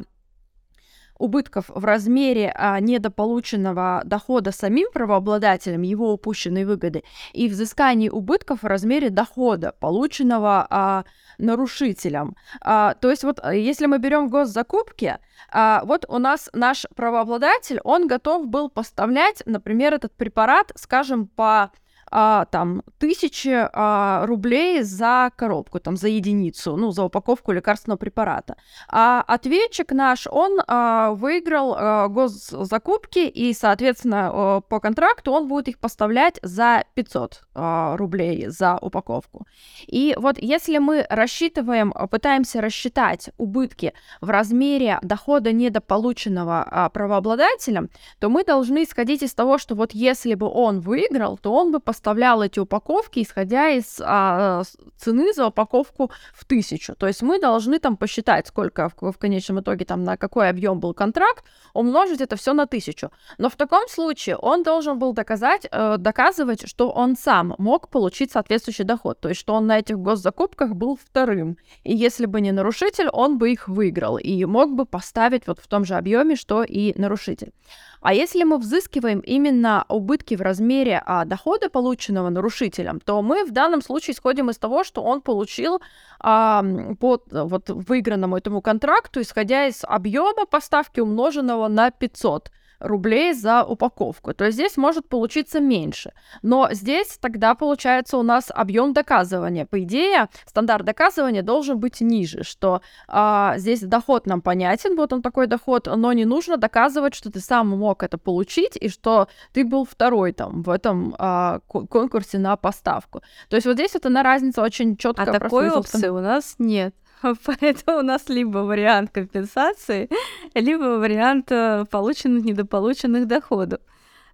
убытков в размере а, недополученного дохода самим правообладателем, его упущенной выгоды, и взыскание убытков в размере дохода, полученного а, нарушителем. А, то есть вот э, если мы берем госзакупки, а, вот у нас наш правообладатель, он готов был поставлять, например, этот препарат, скажем, по а, там тысячи а, рублей за коробку, там за единицу, ну за упаковку лекарственного препарата. А ответчик наш, он а, выиграл а, госзакупки и, соответственно, а, по контракту он будет их поставлять за 500 а, рублей за упаковку. И вот если мы рассчитываем, пытаемся рассчитать убытки в размере дохода недополученного а, правообладателем, то мы должны исходить из того, что вот если бы он выиграл, то он бы поставил поставлял эти упаковки, исходя из а, цены за упаковку в тысячу. То есть мы должны там посчитать, сколько в, в конечном итоге там на какой объем был контракт, умножить это все на тысячу. Но в таком случае он должен был доказать, э, доказывать, что он сам мог получить соответствующий доход, то есть что он на этих госзакупках был вторым. И если бы не нарушитель, он бы их выиграл и мог бы поставить вот в том же объеме, что и нарушитель. А если мы взыскиваем именно убытки в размере а, дохода, полученного нарушителем, то мы в данном случае исходим из того, что он получил а, по вот, выигранному этому контракту, исходя из объема поставки, умноженного на 500 рублей за упаковку. То есть здесь может получиться меньше. Но здесь тогда получается у нас объем доказывания. По идее, стандарт доказывания должен быть ниже, что а, здесь доход нам понятен, вот он такой доход, но не нужно доказывать, что ты сам мог это получить и что ты был второй там в этом а, конкурсе на поставку. То есть вот здесь вот она разница очень четко. А такой опции у нас нет. Поэтому у нас либо вариант компенсации, либо вариант э, полученных недополученных доходов.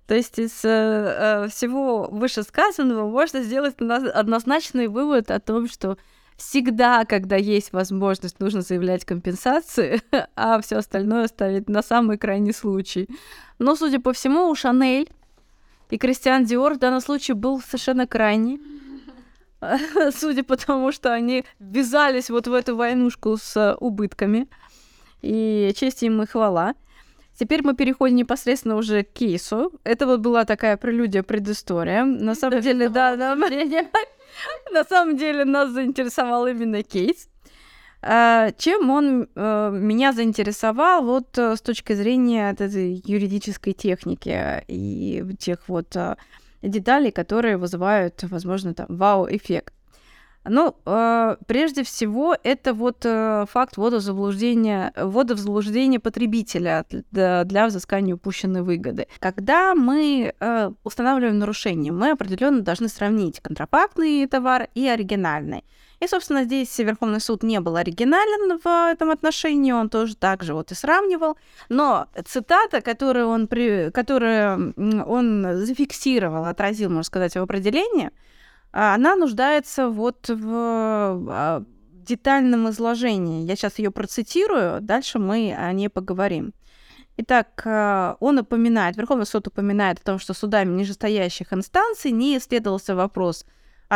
То есть из э, э, всего вышесказанного можно сделать однозначный вывод о том, что всегда, когда есть возможность, нужно заявлять компенсации, а все остальное ставить на самый крайний случай. Но, судя по всему, у Шанель и Кристиан Диор в данном случае был совершенно крайний. судя по тому, что они ввязались вот в эту войнушку с убытками. И честь им и хвала. Теперь мы переходим непосредственно уже к кейсу. Это вот была такая прелюдия, предыстория. На самом деле, да, да, на самом деле нас заинтересовал именно кейс. А, чем он э, меня заинтересовал вот э, с точки зрения этой юридической техники и тех вот деталей, которые вызывают, возможно, там вау-эффект. Ну, э, прежде всего, это вот э, факт ввода заблуждения, ввода в заблуждение потребителя для, для взыскания упущенной выгоды. Когда мы э, устанавливаем нарушение, мы определенно должны сравнить контрафактный товар и оригинальный. И, собственно, здесь Верховный суд не был оригинален в этом отношении, он тоже так же вот и сравнивал. Но цитата, которую он, при... которую он зафиксировал, отразил, можно сказать, в определении, она нуждается вот в а, детальном изложении. Я сейчас ее процитирую, дальше мы о ней поговорим. Итак, э, он упоминает, Верховный суд упоминает о том, что судами нижестоящих инстанций не исследовался вопрос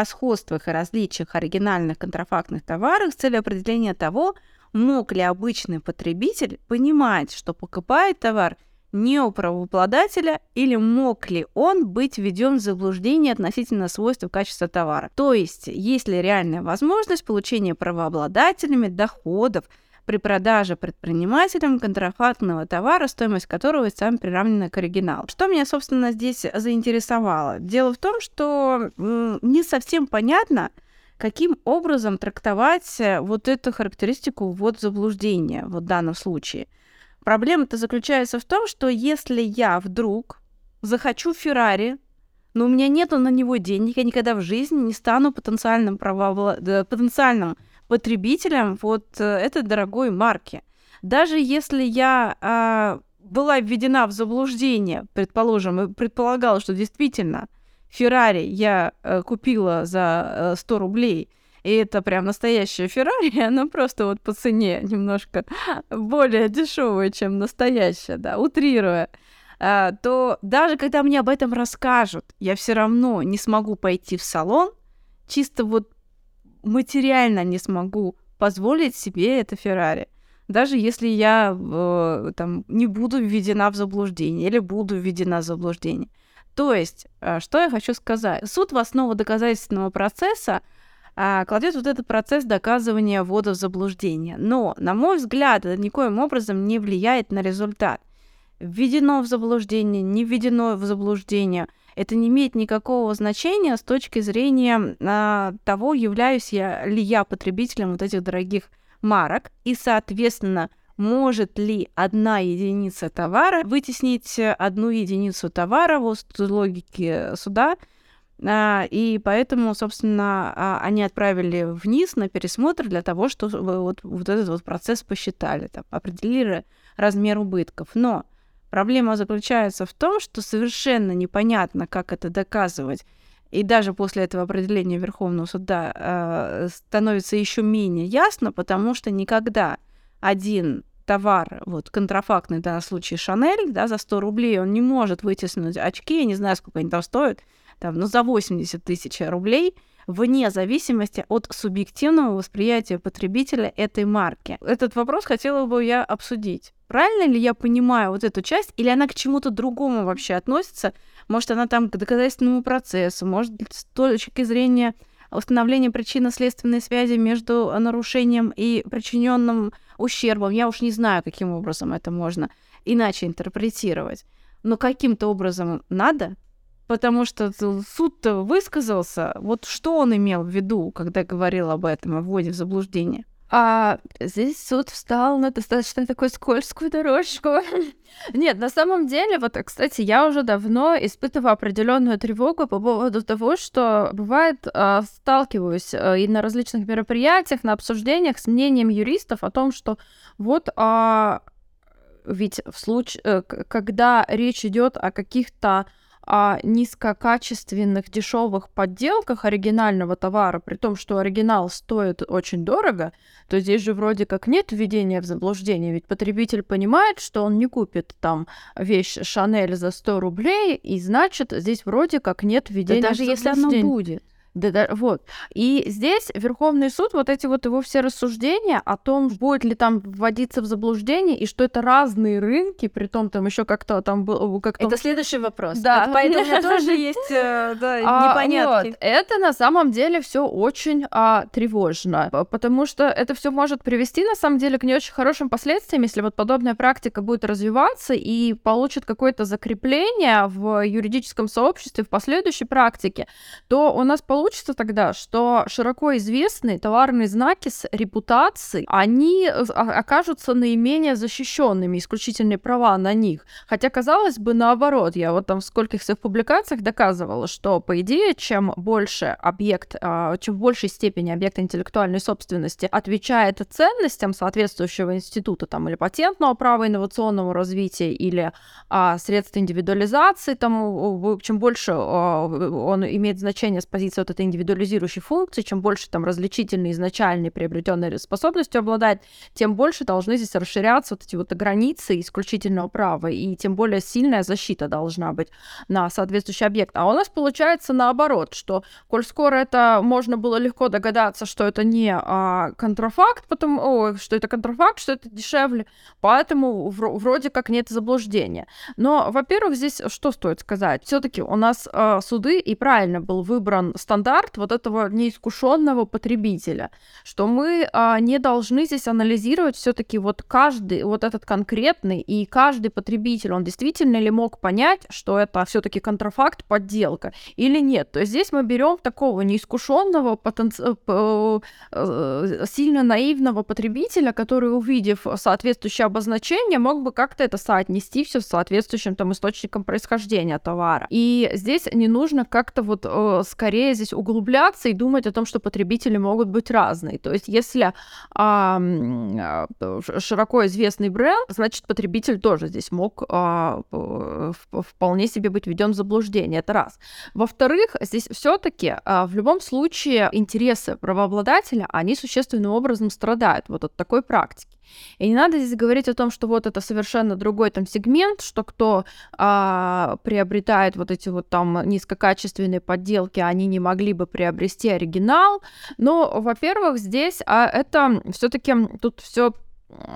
о сходствах и различиях оригинальных контрафактных товаров с целью определения того, мог ли обычный потребитель понимать, что покупает товар не у правообладателя или мог ли он быть введен в заблуждение относительно свойств и качества товара. То есть, есть ли реальная возможность получения правообладателями доходов при продаже предпринимателям контрафактного товара, стоимость которого сам приравнена к оригиналу. Что меня, собственно, здесь заинтересовало? Дело в том, что не совсем понятно, каким образом трактовать э, вот эту характеристику вот заблуждения вот в данном случае. Проблема-то заключается в том, что если я вдруг захочу Феррари, но у меня нету на него денег, я никогда в жизни не стану потенциальным, правообла... потенциальным потребителям вот э, этой дорогой марки. Даже если я а, была введена в заблуждение, предположим, и предполагала, что действительно Феррари я а, купила за а, э, 100 рублей, и это прям настоящая Феррари, она просто вот по цене немножко более дешевая, чем настоящая, да, утрируя, а, то даже когда мне об этом расскажут, я все равно не смогу пойти в салон, чисто вот материально не смогу позволить себе это Феррари. Даже если я э, там, не буду введена в заблуждение или буду введена в заблуждение. То есть, э, что я хочу сказать? Суд в основу доказательственного процесса э, кладет вот этот процесс доказывания ввода в заблуждение. Но, на мой взгляд, это никоим образом не влияет на результат. Введено в заблуждение, не введено в заблуждение – это не имеет никакого значения с точки зрения а, того, являюсь я ли я потребителем вот этих дорогих марок, и, соответственно, может ли одна единица товара вытеснить одну единицу товара в логике суда, а, и поэтому, собственно, а, они отправили вниз на пересмотр для того, чтобы вот, вот этот вот процесс посчитали, там, определили размер убытков. Но Проблема заключается в том, что совершенно непонятно, как это доказывать. И даже после этого определения Верховного суда э, становится еще менее ясно, потому что никогда один товар, вот контрафактный в данном случае Шанель, да, за 100 рублей, он не может вытеснуть очки, я не знаю, сколько они там стоят, там, ну, за 80 тысяч рублей, вне зависимости от субъективного восприятия потребителя этой марки. Этот вопрос хотела бы я обсудить. Правильно ли я понимаю вот эту часть, или она к чему-то другому вообще относится? Может, она там к доказательственному процессу, может, с точки зрения установления причинно-следственной связи между нарушением и причиненным ущербом. Я уж не знаю, каким образом это можно иначе интерпретировать. Но каким-то образом надо, потому что суд-то высказался, вот что он имел в виду, когда говорил об этом, о вводе в заблуждение. А здесь суд встал на достаточно такую скользкую дорожку. Нет, на самом деле, вот, кстати, я уже давно испытываю определенную тревогу по поводу того, что бывает, э, сталкиваюсь э, и на различных мероприятиях, на обсуждениях с мнением юристов о том, что вот э, ведь в случае, э, когда речь идет о каких-то о низкокачественных дешевых подделках оригинального товара, при том, что оригинал стоит очень дорого, то здесь же вроде как нет введения в заблуждение, ведь потребитель понимает, что он не купит там вещь Шанель за 100 рублей, и значит, здесь вроде как нет введения да даже в если оно будет. Да, да, вот. И здесь Верховный суд, вот эти вот его все рассуждения о том, будет ли там вводиться в заблуждение, и что это разные рынки, при том там еще как-то там был... Как это следующий вопрос. Да. Это поэтому у меня тоже есть э, а, непонятки. Это на самом деле все очень а, тревожно, потому что это все может привести на самом деле к не очень хорошим последствиям, если вот подобная практика будет развиваться и получит какое-то закрепление в юридическом сообществе в последующей практике, то у нас получится получится тогда, что широко известные товарные знаки с репутацией, они э, окажутся наименее защищенными, исключительные права на них. Хотя, казалось бы, наоборот, я вот там в скольких своих публикациях доказывала, что, по идее, чем больше объект, а, чем в большей степени объект интеллектуальной собственности отвечает ценностям соответствующего института там, или патентного права инновационного развития, или а, средств индивидуализации, там, чем больше а, он имеет значение с позиции вот этой индивидуализирующей функции, чем больше там различительной изначальной приобретенной способностью обладает, тем больше должны здесь расширяться вот эти вот границы исключительного права, и тем более сильная защита должна быть на соответствующий объект. А у нас получается наоборот, что коль скоро это можно было легко догадаться, что это не а, контрафакт, потом, о, что это контрафакт, что это дешевле, поэтому вроде как нет заблуждения. Но, во-первых, здесь что стоит сказать? Все-таки у нас а, суды и правильно был выбран стандарт вот этого неискушенного потребителя, что мы а, не должны здесь анализировать все-таки вот каждый вот этот конкретный и каждый потребитель, он действительно ли мог понять, что это все-таки контрафакт, подделка или нет. То есть здесь мы берем такого неискушенного, потенци... Э, э, сильно наивного потребителя, который, увидев соответствующее обозначение, мог бы как-то это соотнести все с соответствующим там источником происхождения товара. И здесь не нужно как-то вот э, скорее здесь углубляться и думать о том, что потребители могут быть разные. То есть если а, широко известный бренд, значит потребитель тоже здесь мог а, вполне себе быть введен в заблуждение. Это раз. Во-вторых, здесь все-таки а, в любом случае интересы правообладателя, они существенным образом страдают вот от такой практики. И не надо здесь говорить о том, что вот это совершенно другой там сегмент, что кто а, приобретает вот эти вот там низкокачественные подделки, они не могли бы приобрести оригинал. Но, во-первых, здесь а, это все-таки тут все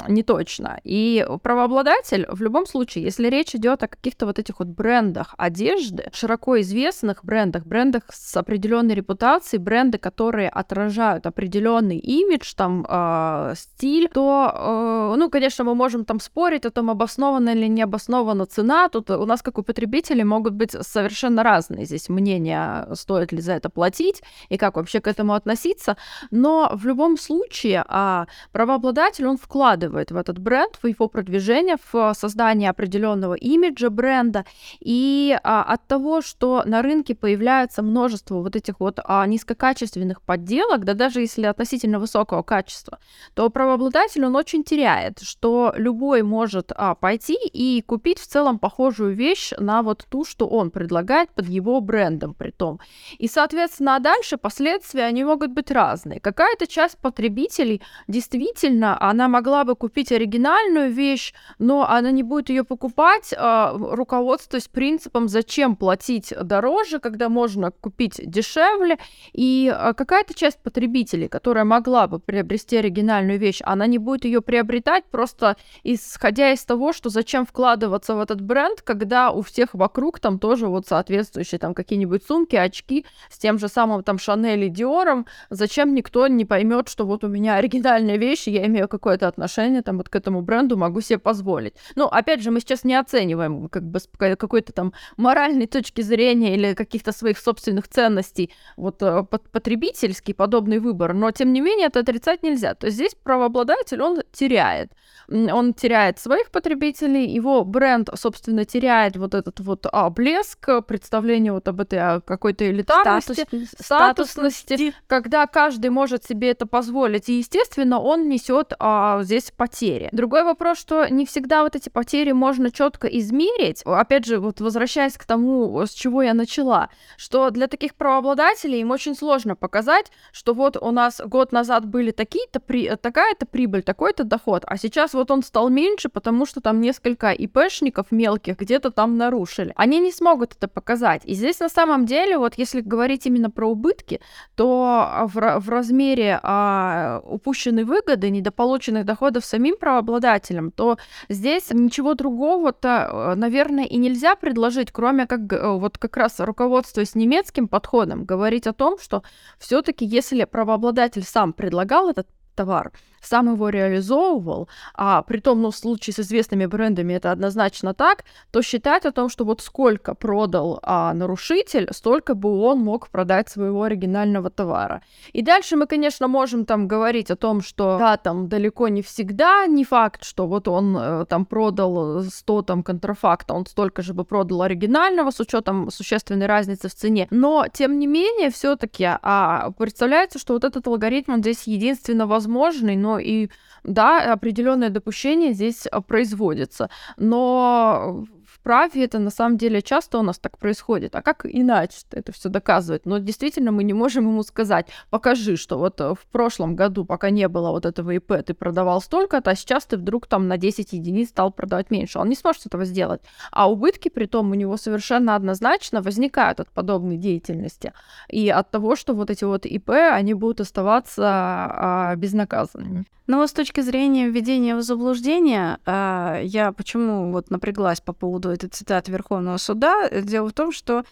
не точно. И правообладатель в любом случае, если речь идет о каких-то вот этих вот брендах одежды, широко известных брендах, брендах с определенной репутацией, бренды, которые отражают определенный имидж, там э, стиль, то, э, ну, конечно, мы можем там спорить о том, обоснована или не обоснована цена. Тут у нас, как у потребителей, могут быть совершенно разные здесь мнения, стоит ли за это платить и как вообще к этому относиться. Но в любом случае э, правообладатель, он вкладывает вкладывает в этот бренд, в его продвижение, в создание определенного имиджа бренда. И а, от того, что на рынке появляется множество вот этих вот а, низкокачественных подделок, да даже если относительно высокого качества, то правообладатель он очень теряет, что любой может а, пойти и купить в целом похожую вещь на вот ту, что он предлагает под его брендом при том. И, соответственно, а дальше последствия, они могут быть разные. Какая-то часть потребителей действительно, она могла могла бы купить оригинальную вещь, но она не будет ее покупать, а, руководствуясь принципом, зачем платить дороже, когда можно купить дешевле. И а, какая-то часть потребителей, которая могла бы приобрести оригинальную вещь, она не будет ее приобретать просто исходя из того, что зачем вкладываться в этот бренд, когда у всех вокруг там тоже вот соответствующие там какие-нибудь сумки, очки с тем же самым там Шанель и Диором, зачем никто не поймет, что вот у меня оригинальная вещь, я имею какое-то отношение отношение там вот к этому бренду могу себе позволить. Ну, опять же, мы сейчас не оцениваем как бы с какой-то там моральной точки зрения или каких-то своих собственных ценностей вот э, потребительский подобный выбор, но тем не менее это отрицать нельзя. То есть здесь правообладатель, он теряет. Он теряет своих потребителей, его бренд, собственно, теряет вот этот вот а, блеск, представление вот об этой а, какой-то элитарности, статусности, статусности, когда каждый может себе это позволить. И, естественно, он несет а, здесь потери. Другой вопрос, что не всегда вот эти потери можно четко измерить. Опять же, вот возвращаясь к тому, с чего я начала, что для таких правообладателей им очень сложно показать, что вот у нас год назад были такие-то при... такая-то прибыль, такой-то доход, а сейчас вот он стал меньше, потому что там несколько ИПшников мелких где-то там нарушили. Они не смогут это показать. И здесь на самом деле, вот если говорить именно про убытки, то в, в размере а, упущенной выгоды, недополученных доходов доходов самим правообладателям, то здесь ничего другого-то, э, наверное, и нельзя предложить, кроме как э, вот как раз руководствуясь немецким подходом, говорить о том, что все-таки если правообладатель сам предлагал этот товар, сам его реализовывал, а при том, ну, в случае с известными брендами это однозначно так, то считать о том, что вот сколько продал а, нарушитель, столько бы он мог продать своего оригинального товара. И дальше мы, конечно, можем там говорить о том, что да, там далеко не всегда, не факт, что вот он э, там продал 100 там контрафакта, он столько же бы продал оригинального с учетом существенной разницы в цене. Но, тем не менее, все-таки а, представляется, что вот этот алгоритм, он здесь единственно возможный, но и да, определенное допущение здесь а, производится. Но праве это на самом деле часто у нас так происходит. А как иначе это все доказывать? Но действительно мы не можем ему сказать, покажи, что вот э, в прошлом году, пока не было вот этого ИП, ты продавал столько-то, а сейчас ты вдруг там на 10 единиц стал продавать меньше. Он не сможет этого сделать. А убытки при том у него совершенно однозначно возникают от подобной деятельности. И от того, что вот эти вот ИП, они будут оставаться а, безнаказанными. Но ну, с точки зрения введения в заблуждение, а, я почему вот напряглась по поводу этой цитаты Верховного суда, дело в том, что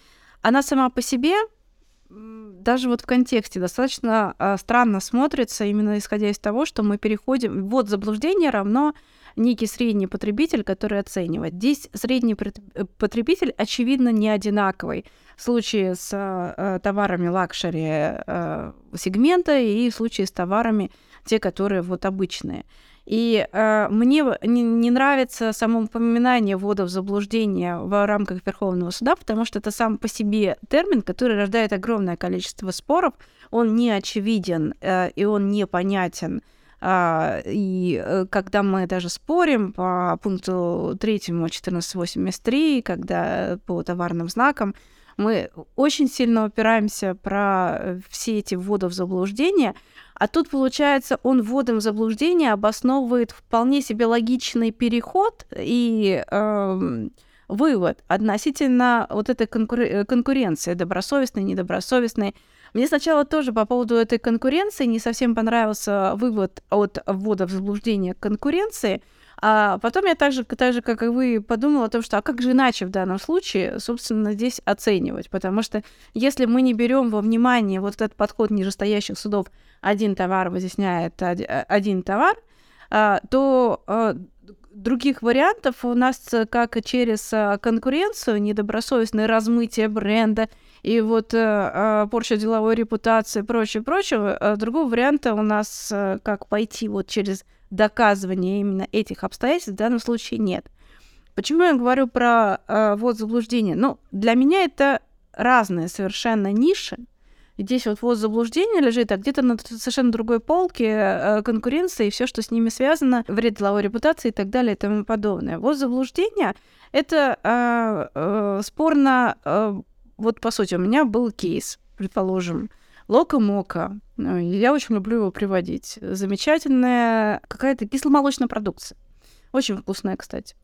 она сама по себе даже вот в контексте достаточно а, странно смотрится, именно исходя из того, что мы переходим... Вот заблуждение равно некий средний потребитель, который оценивает. Здесь средний э, потребитель, очевидно, не одинаковый. В случае с э, товарами luxury э, сегмента и в случае с товарами те, которые вот обычные. И э, мне не, не нравится само упоминание ввода в заблуждение в рамках Верховного суда, потому что это сам по себе термин, который рождает огромное количество споров. Он не очевиден э, и он непонятен. Uh, и uh, когда мы даже спорим по пункту 3 1483, когда по товарным знакам, мы очень сильно опираемся про э, все эти вводы в заблуждение, а тут, получается, он вводом в заблуждение обосновывает вполне себе логичный переход и э, вывод относительно вот этой конкур- конкуренции, добросовестной, недобросовестной. Мне сначала тоже по поводу этой конкуренции не совсем понравился вывод от ввода в заблуждение конкуренции – а потом я так же, так же, как и вы, подумала о том, что а как же иначе в данном случае, собственно, здесь оценивать? Потому что если мы не берем во внимание вот этот подход нижестоящих судов, один товар вытесняет один товар, а, то а, других вариантов у нас как через а, конкуренцию, недобросовестное размытие бренда и вот э, порча деловой репутации, прочее, прочее, другого варианта у нас как пойти вот через доказывания именно этих обстоятельств в данном случае нет. Почему я говорю про э, вот заблуждение? Ну, для меня это разные совершенно ниши. Здесь вот вот заблуждение лежит, а где-то на совершенно другой полке э, конкуренция и все, что с ними связано, вред деловой репутации и так далее и тому подобное. Вот заблуждение — это э, э, спорно... Э, вот, по сути, у меня был кейс, предположим, Лока-мока. Ну, я очень люблю его приводить. Замечательная какая-то кисломолочная продукция. Очень вкусная, кстати.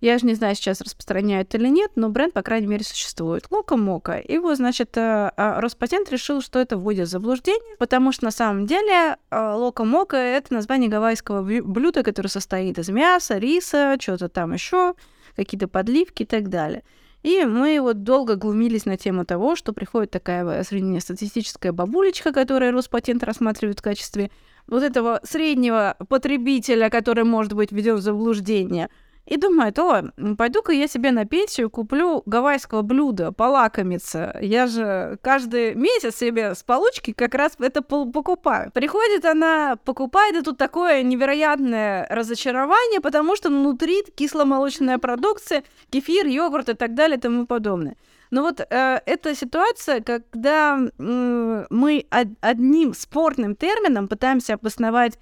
Я же не знаю, сейчас распространяют или нет, но бренд, по крайней мере, существует. Лока-мока. И вот, значит, э, а, Роспатент решил, что это вводит в заблуждение, потому что на самом деле э, лока-мока — это название гавайского блюда, которое состоит из мяса, риса, что-то там еще, какие-то подливки и так далее. И мы вот долго глумились на тему того, что приходит такая среднестатистическая бабулечка, которая Роспатент рассматривает в качестве вот этого среднего потребителя, который может быть введен в заблуждение – и думает, о, пойду-ка я себе на пенсию куплю гавайского блюда, полакомиться. Я же каждый месяц себе с получки как раз это покупаю. Приходит она, покупает, и тут такое невероятное разочарование, потому что внутри кисломолочная продукция, кефир, йогурт и так далее и тому подобное. Но вот э, эта ситуация, когда э, мы од- одним спорным термином пытаемся обосновать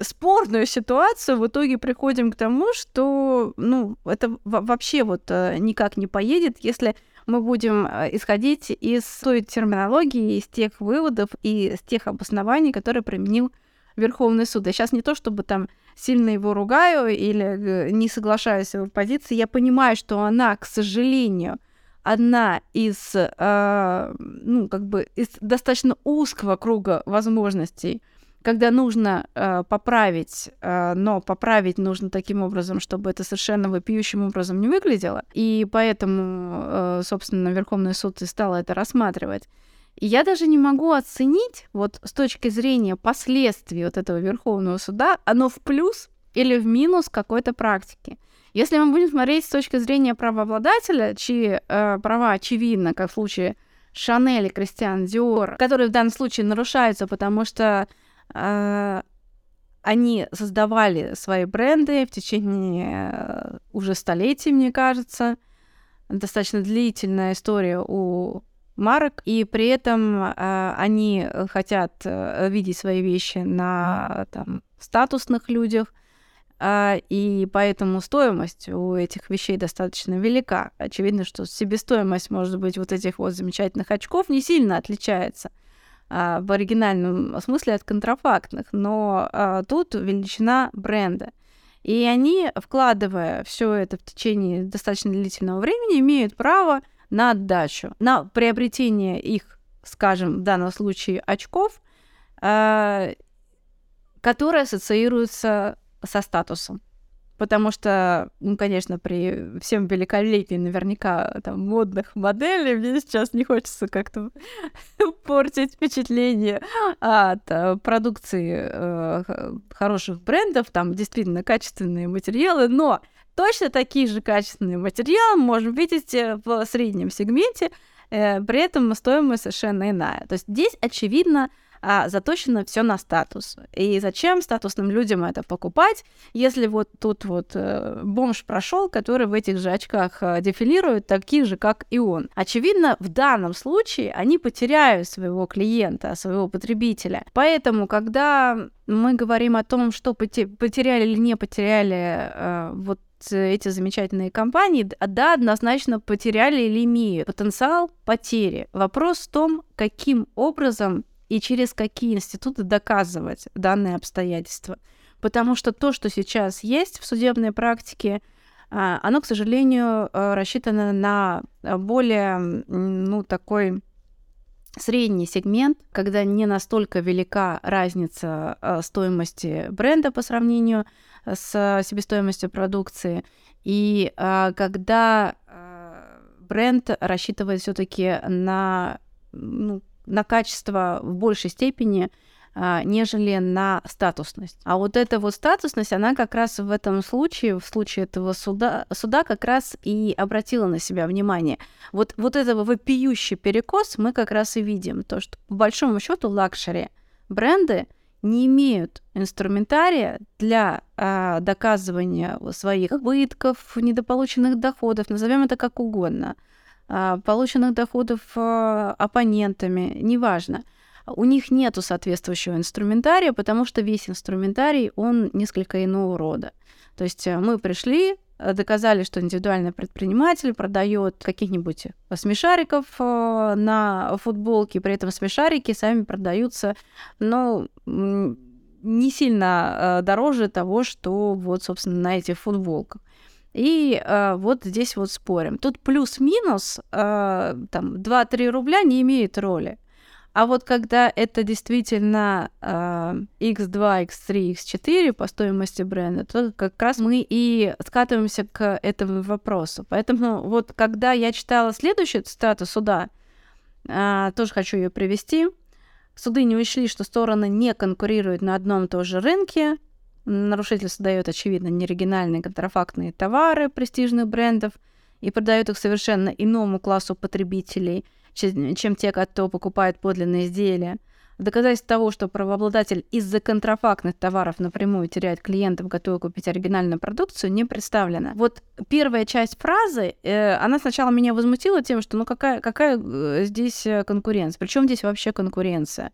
спорную ситуацию, в итоге приходим к тому, что ну, это вообще вот э, никак не поедет, если мы будем э, исходить из той терминологии, из тех выводов и из тех обоснований, которые применил Верховный суд. Я сейчас не то, чтобы там сильно его ругаю или э, не соглашаюсь с его позицией, я понимаю, что она, к сожалению, одна из, э, ну, как бы, из достаточно узкого круга возможностей когда нужно э, поправить, э, но поправить нужно таким образом, чтобы это совершенно вопиющим образом не выглядело. И поэтому, э, собственно, Верховный суд и стал это рассматривать. я даже не могу оценить, вот с точки зрения последствий вот этого Верховного суда, оно в плюс или в минус какой-то практики. Если мы будем смотреть с точки зрения правообладателя, чьи э, права очевидно, как в случае Шанель и Кристиан Диор, которые в данном случае нарушаются, потому что они создавали свои бренды в течение э, уже столетий, мне кажется. Достаточно длительная история у марок, и при этом э, они хотят э, видеть свои вещи на там, статусных людях, а, и поэтому стоимость у этих вещей достаточно велика. Очевидно, что себестоимость, может быть, вот этих вот замечательных очков не сильно отличается а, в оригинальном смысле от контрафактных, но а, тут величина бренда. И они, вкладывая все это в течение достаточно длительного времени, имеют право на отдачу, на приобретение их, скажем, в данном случае очков, которые ассоциируются со статусом. Потому что, ну, конечно, при всем великолепии наверняка там модных моделей мне сейчас не хочется как-то портить впечатление от э, продукции э, хороших брендов, там действительно качественные материалы, но точно такие же качественные материалы можем видеть э, в среднем сегменте, э, при этом стоимость совершенно иная. То есть здесь, очевидно, а, заточено все на статус. И зачем статусным людям это покупать, если вот тут вот э, бомж прошел, который в этих же очках э, дефилирует, такие же, как и он. Очевидно, в данном случае они потеряют своего клиента, своего потребителя. Поэтому, когда мы говорим о том, что потеряли или не потеряли э, вот эти замечательные компании, да, однозначно потеряли или имеют потенциал потери. Вопрос в том, каким образом и через какие институты доказывать данные обстоятельства. Потому что то, что сейчас есть в судебной практике, а, оно, к сожалению, э, рассчитано на более, ну, такой средний сегмент, когда не настолько велика разница э, стоимости бренда по сравнению с себестоимостью продукции, и э, когда бренд рассчитывает все-таки на ну, на качество в большей степени, а, нежели на статусность. А вот эта вот статусность, она как раз в этом случае, в случае этого суда, суда как раз и обратила на себя внимание. Вот, вот этого вопиющий перекос мы как раз и видим, то, что по большому счету luxury бренды не имеют инструментария для а, доказывания своих убытков, недополученных доходов, назовем это как угодно – полученных доходов а, оппонентами, неважно. У них нету соответствующего инструментария, потому что весь инструментарий, он несколько иного рода. То есть э, мы пришли, э, доказали, что индивидуальный предприниматель продает каких-нибудь смешариков э, на футболке, при этом смешарики сами продаются, но не сильно дороже того, что вот, собственно, на этих футболках. И э, вот здесь вот спорим. Тут плюс-минус, э, там, 2-3 рубля не имеет роли. А вот когда это действительно э, X2, X3, X4 по стоимости бренда, то как раз мы и скатываемся к этому вопросу. Поэтому вот когда я читала следующую цитату суда, э, тоже хочу ее привести. Суды не учли, что стороны не конкурируют на одном и том же рынке, Нарушитель создает, очевидно, неоригинальные контрафактные товары престижных брендов и продает их совершенно иному классу потребителей, чем те, кто покупает подлинные изделия. Доказательство того, что правообладатель из-за контрафактных товаров напрямую теряет клиентов, готовых купить оригинальную продукцию, не представлено. Вот первая часть фразы, э, она сначала меня возмутила тем, что ну какая, какая э, здесь э, конкуренция? Причем здесь вообще конкуренция?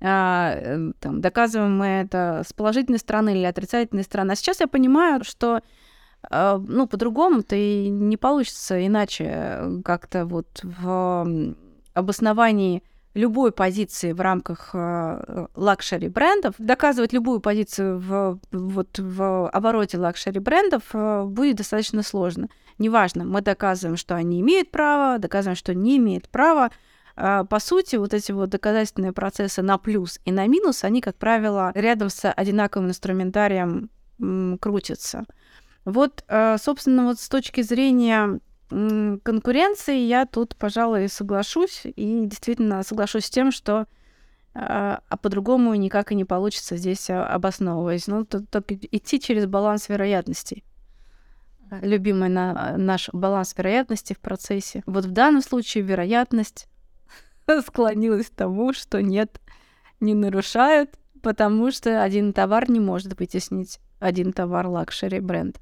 А, эм, там, доказываем мы это с положительной стороны или отрицательной стороны. А сейчас я понимаю, что а, ну, по-другому-то и не получится иначе как-то вот в обосновании любой позиции в рамках э, luxury брендов, доказывать любую позицию в, вот, в обороте luxury брендов э, будет достаточно сложно. Неважно, мы доказываем, что они имеют право, доказываем, что не имеют права, по сути, вот эти вот доказательные процессы на плюс и на минус, они, как правило, рядом с одинаковым инструментарием крутятся. Вот, а, собственно, вот с точки зрения конкуренции я тут, пожалуй, соглашусь. И действительно соглашусь с тем, что а, а по-другому никак и не получится здесь а, обосновываясь. Ну, только идти через баланс вероятностей. Любимый на, наш баланс вероятности в процессе. Вот в данном случае вероятность склонилась к тому, что нет, не нарушают, потому что один товар не может вытеснить один товар luxury бренд.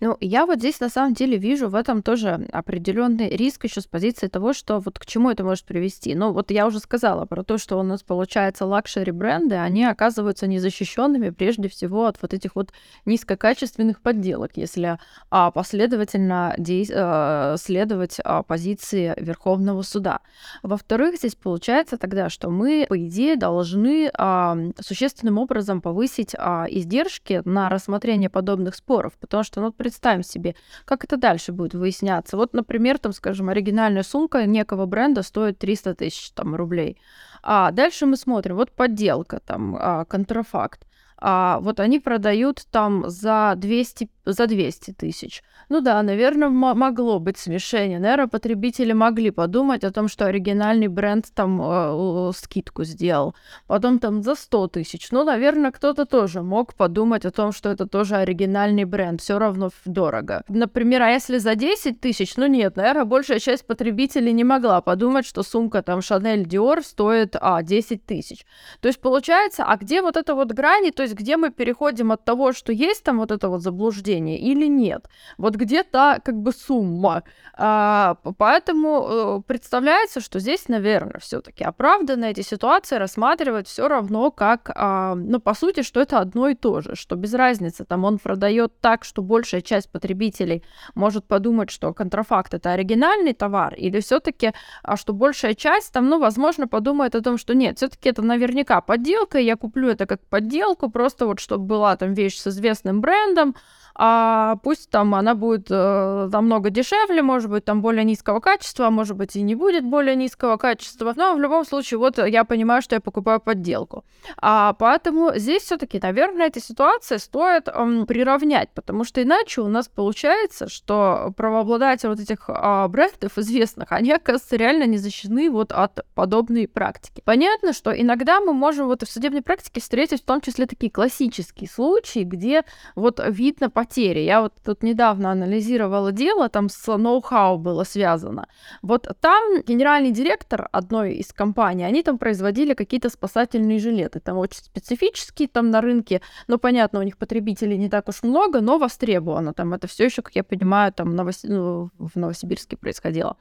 Ну, я вот здесь на самом деле вижу в этом тоже определенный риск еще с позиции того, что вот к чему это может привести. Ну, вот я уже сказала про то, что у нас получается luxury бренды, они оказываются незащищенными прежде всего от вот этих вот низкокачественных подделок, если а, последовательно дей... а, следовать а, позиции Верховного суда. Во-вторых, здесь получается тогда, что мы, по идее, должны а, существенным образом повысить а, издержки на рассмотрение подобных споров, потому что, ну, представим себе, как это дальше будет выясняться. Вот, например, там, скажем, оригинальная сумка некого бренда стоит 300 тысяч там, рублей. А дальше мы смотрим, вот подделка, там, а, контрафакт. А вот они продают там за 200 за 200 тысяч. Ну да, наверное, могло быть смешение. Наверное, потребители могли подумать о том, что оригинальный бренд там э, скидку сделал. Потом там за 100 тысяч. Ну, наверное, кто-то тоже мог подумать о том, что это тоже оригинальный бренд. Все равно дорого. Например, а если за 10 тысяч? Ну нет, наверное, большая часть потребителей не могла подумать, что сумка там Chanel Dior стоит а, 10 тысяч. То есть получается, а где вот эта вот грани, то есть где мы переходим от того, что есть там вот это вот заблуждение, или нет. Вот где-то как бы сумма. А, поэтому э, представляется, что здесь, наверное, все-таки оправданно эти ситуации рассматривать все равно как, а, ну, по сути, что это одно и то же, что без разницы, там он продает так, что большая часть потребителей может подумать, что контрафакт это оригинальный товар, или все-таки, а что большая часть там, ну, возможно, подумает о том, что нет, все-таки это наверняка подделка, я куплю это как подделку, просто вот чтобы была там вещь с известным брендом, а пусть там она будет э, намного дешевле, может быть, там более низкого качества, а может быть, и не будет более низкого качества. Но в любом случае, вот я понимаю, что я покупаю подделку. А поэтому здесь все-таки, наверное, эта ситуация стоит э, приравнять, потому что иначе у нас получается, что правообладатели вот этих э, брендов известных, они, оказывается, реально не защищены вот от подобной практики. Понятно, что иногда мы можем вот в судебной практике встретить в том числе такие классические случаи, где вот видно по потери. Я вот тут недавно анализировала дело, там с ноу-хау было связано. Вот там генеральный директор одной из компаний, они там производили какие-то спасательные жилеты, там очень специфические там на рынке, но понятно, у них потребителей не так уж много, но востребовано. Там это все еще, как я понимаю, там Новос... ну, в Новосибирске происходило.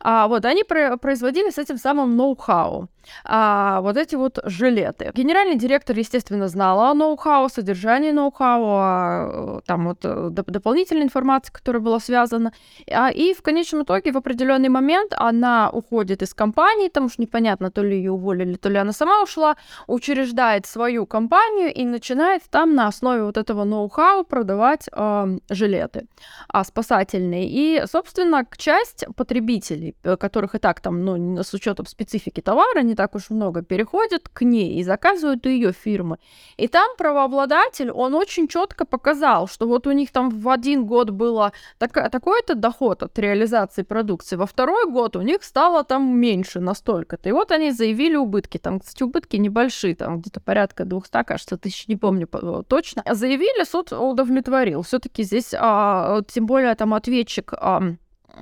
А вот они про- производили с этим самым ноу-хау. А, вот эти вот жилеты. Генеральный директор, естественно, знал о ноу-хау, содержании ноу-хау, о, там вот э, доп- дополнительной информации, которая была связана. А, и в конечном итоге в определенный момент она уходит из компании, потому что непонятно, то ли ее уволили, то ли она сама ушла, учреждает свою компанию и начинает там на основе вот этого ноу-хау продавать э, жилеты а, спасательные. И, собственно, часть потребителей, э, которых и так там, ну, с учетом специфики товара, не так уж много, переходят к ней и заказывают у ее фирмы. И там правообладатель, он очень четко показал, что вот у них там в один год было так, такой-то доход от реализации продукции, во второй год у них стало там меньше настолько-то. И вот они заявили убытки. Там, кстати, убытки небольшие, там где-то порядка 200, кажется, тысяч, не помню точно. Заявили, суд удовлетворил. Все-таки здесь, а, тем более там ответчик, а,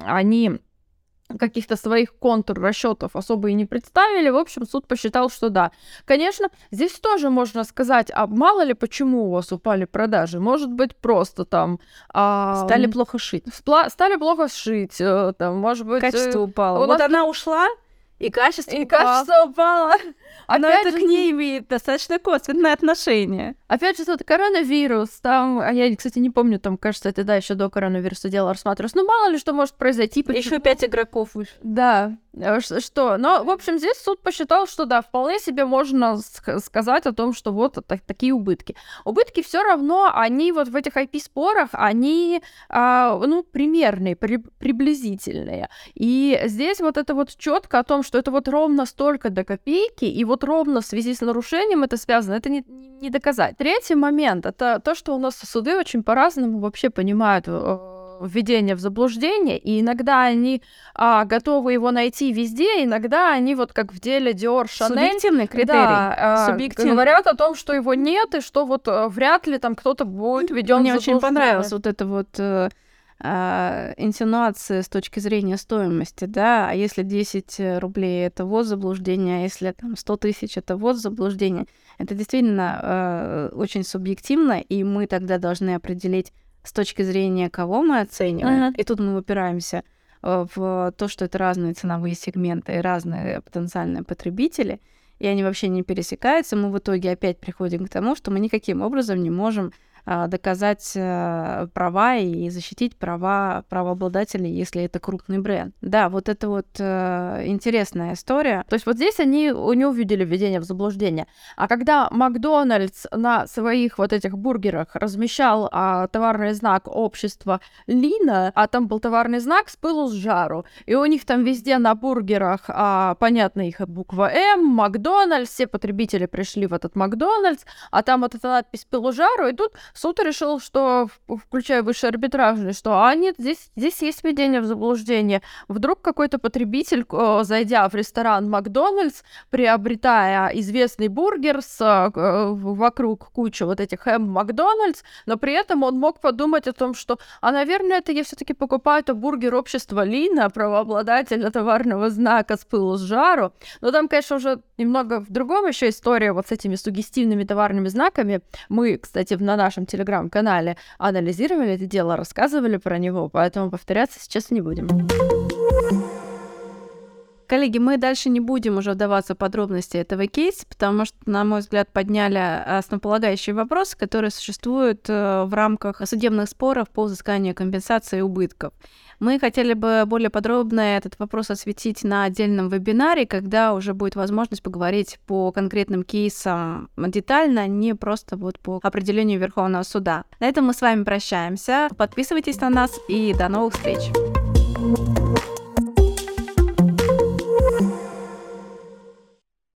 они каких-то своих контур расчетов особо и не представили. В общем, суд посчитал, что да. Конечно, здесь тоже можно сказать, а мало ли почему у вас упали продажи. Может быть, просто там... А, стали плохо шить. Спла- стали плохо шить. Э, там, может быть... Качество э, упало. Вот нас... она ушла, и качество и упало. качество упало. Но это же... к ней имеет достаточно косвенное отношение. Опять же, тут коронавирус, там, а я, кстати, не помню, там, кажется, это, да, еще до коронавируса дело рассматривалось. Ну, мало ли что может произойти. Еще пять игроков выше. Да, Э, что? Но, в общем, здесь суд посчитал, что да, вполне себе можно сказать о том, что вот так, такие убытки. Убытки все равно, они вот в этих IP-спорах, они, а, ну, примерные, при, приблизительные. И здесь вот это вот четко о том, что это вот ровно столько до копейки, и вот ровно в связи с нарушением это связано, это не, не доказать. Третий момент, это то, что у нас суды очень по-разному вообще понимают э, введения в заблуждение, и иногда они а, готовы его найти везде, иногда они вот как в деле Dior Chanel. Субъективный критерий. Да, а, говорят о том, что его нет, и что вот а, вряд ли там кто-то будет введен Мне очень понравилось вот это вот э, инсинуации с точки зрения стоимости, да, а если 10 рублей это вот заблуждение, а если там 100 тысяч это вот заблуждение, это действительно э, очень субъективно, и мы тогда должны определить с точки зрения кого мы оцениваем, uh-huh. и тут мы упираемся э, в то, что это разные ценовые сегменты и разные потенциальные потребители, и они вообще не пересекаются, мы в итоге опять приходим к тому, что мы никаким образом не можем доказать э, права и защитить права правообладателей, если это крупный бренд. Да, вот это вот э, интересная история. То есть вот здесь они не увидели введение в заблуждение. А когда Макдональдс на своих вот этих бургерах размещал а, товарный знак общества Лина, а там был товарный знак с пылу с жару, и у них там везде на бургерах, а, понятно, их буква М, Макдональдс, все потребители пришли в этот Макдональдс, а там вот эта надпись пылу жару, и тут суд решил, что, включая высший арбитражный, что, а нет, здесь, здесь есть введение в заблуждение. Вдруг какой-то потребитель, зайдя в ресторан Макдональдс, приобретая известный бургер с э, вокруг куча вот этих М Макдональдс, но при этом он мог подумать о том, что, а, наверное, это я все-таки покупаю это бургер общества Лина, правообладателя товарного знака с пылу с жару. Но там, конечно, уже немного в другом еще история вот с этими сугестивными товарными знаками. Мы, кстати, на нашем нашем телеграм-канале анализировали это дело, рассказывали про него, поэтому повторяться сейчас не будем. Коллеги, мы дальше не будем уже вдаваться в подробности этого кейса, потому что, на мой взгляд, подняли основополагающие вопросы, которые существуют э, в рамках судебных споров по взысканию компенсации убытков. Мы хотели бы более подробно этот вопрос осветить на отдельном вебинаре, когда уже будет возможность поговорить по конкретным кейсам детально, не просто вот по определению Верховного суда. На этом мы с вами прощаемся. Подписывайтесь на нас и до новых встреч! thank you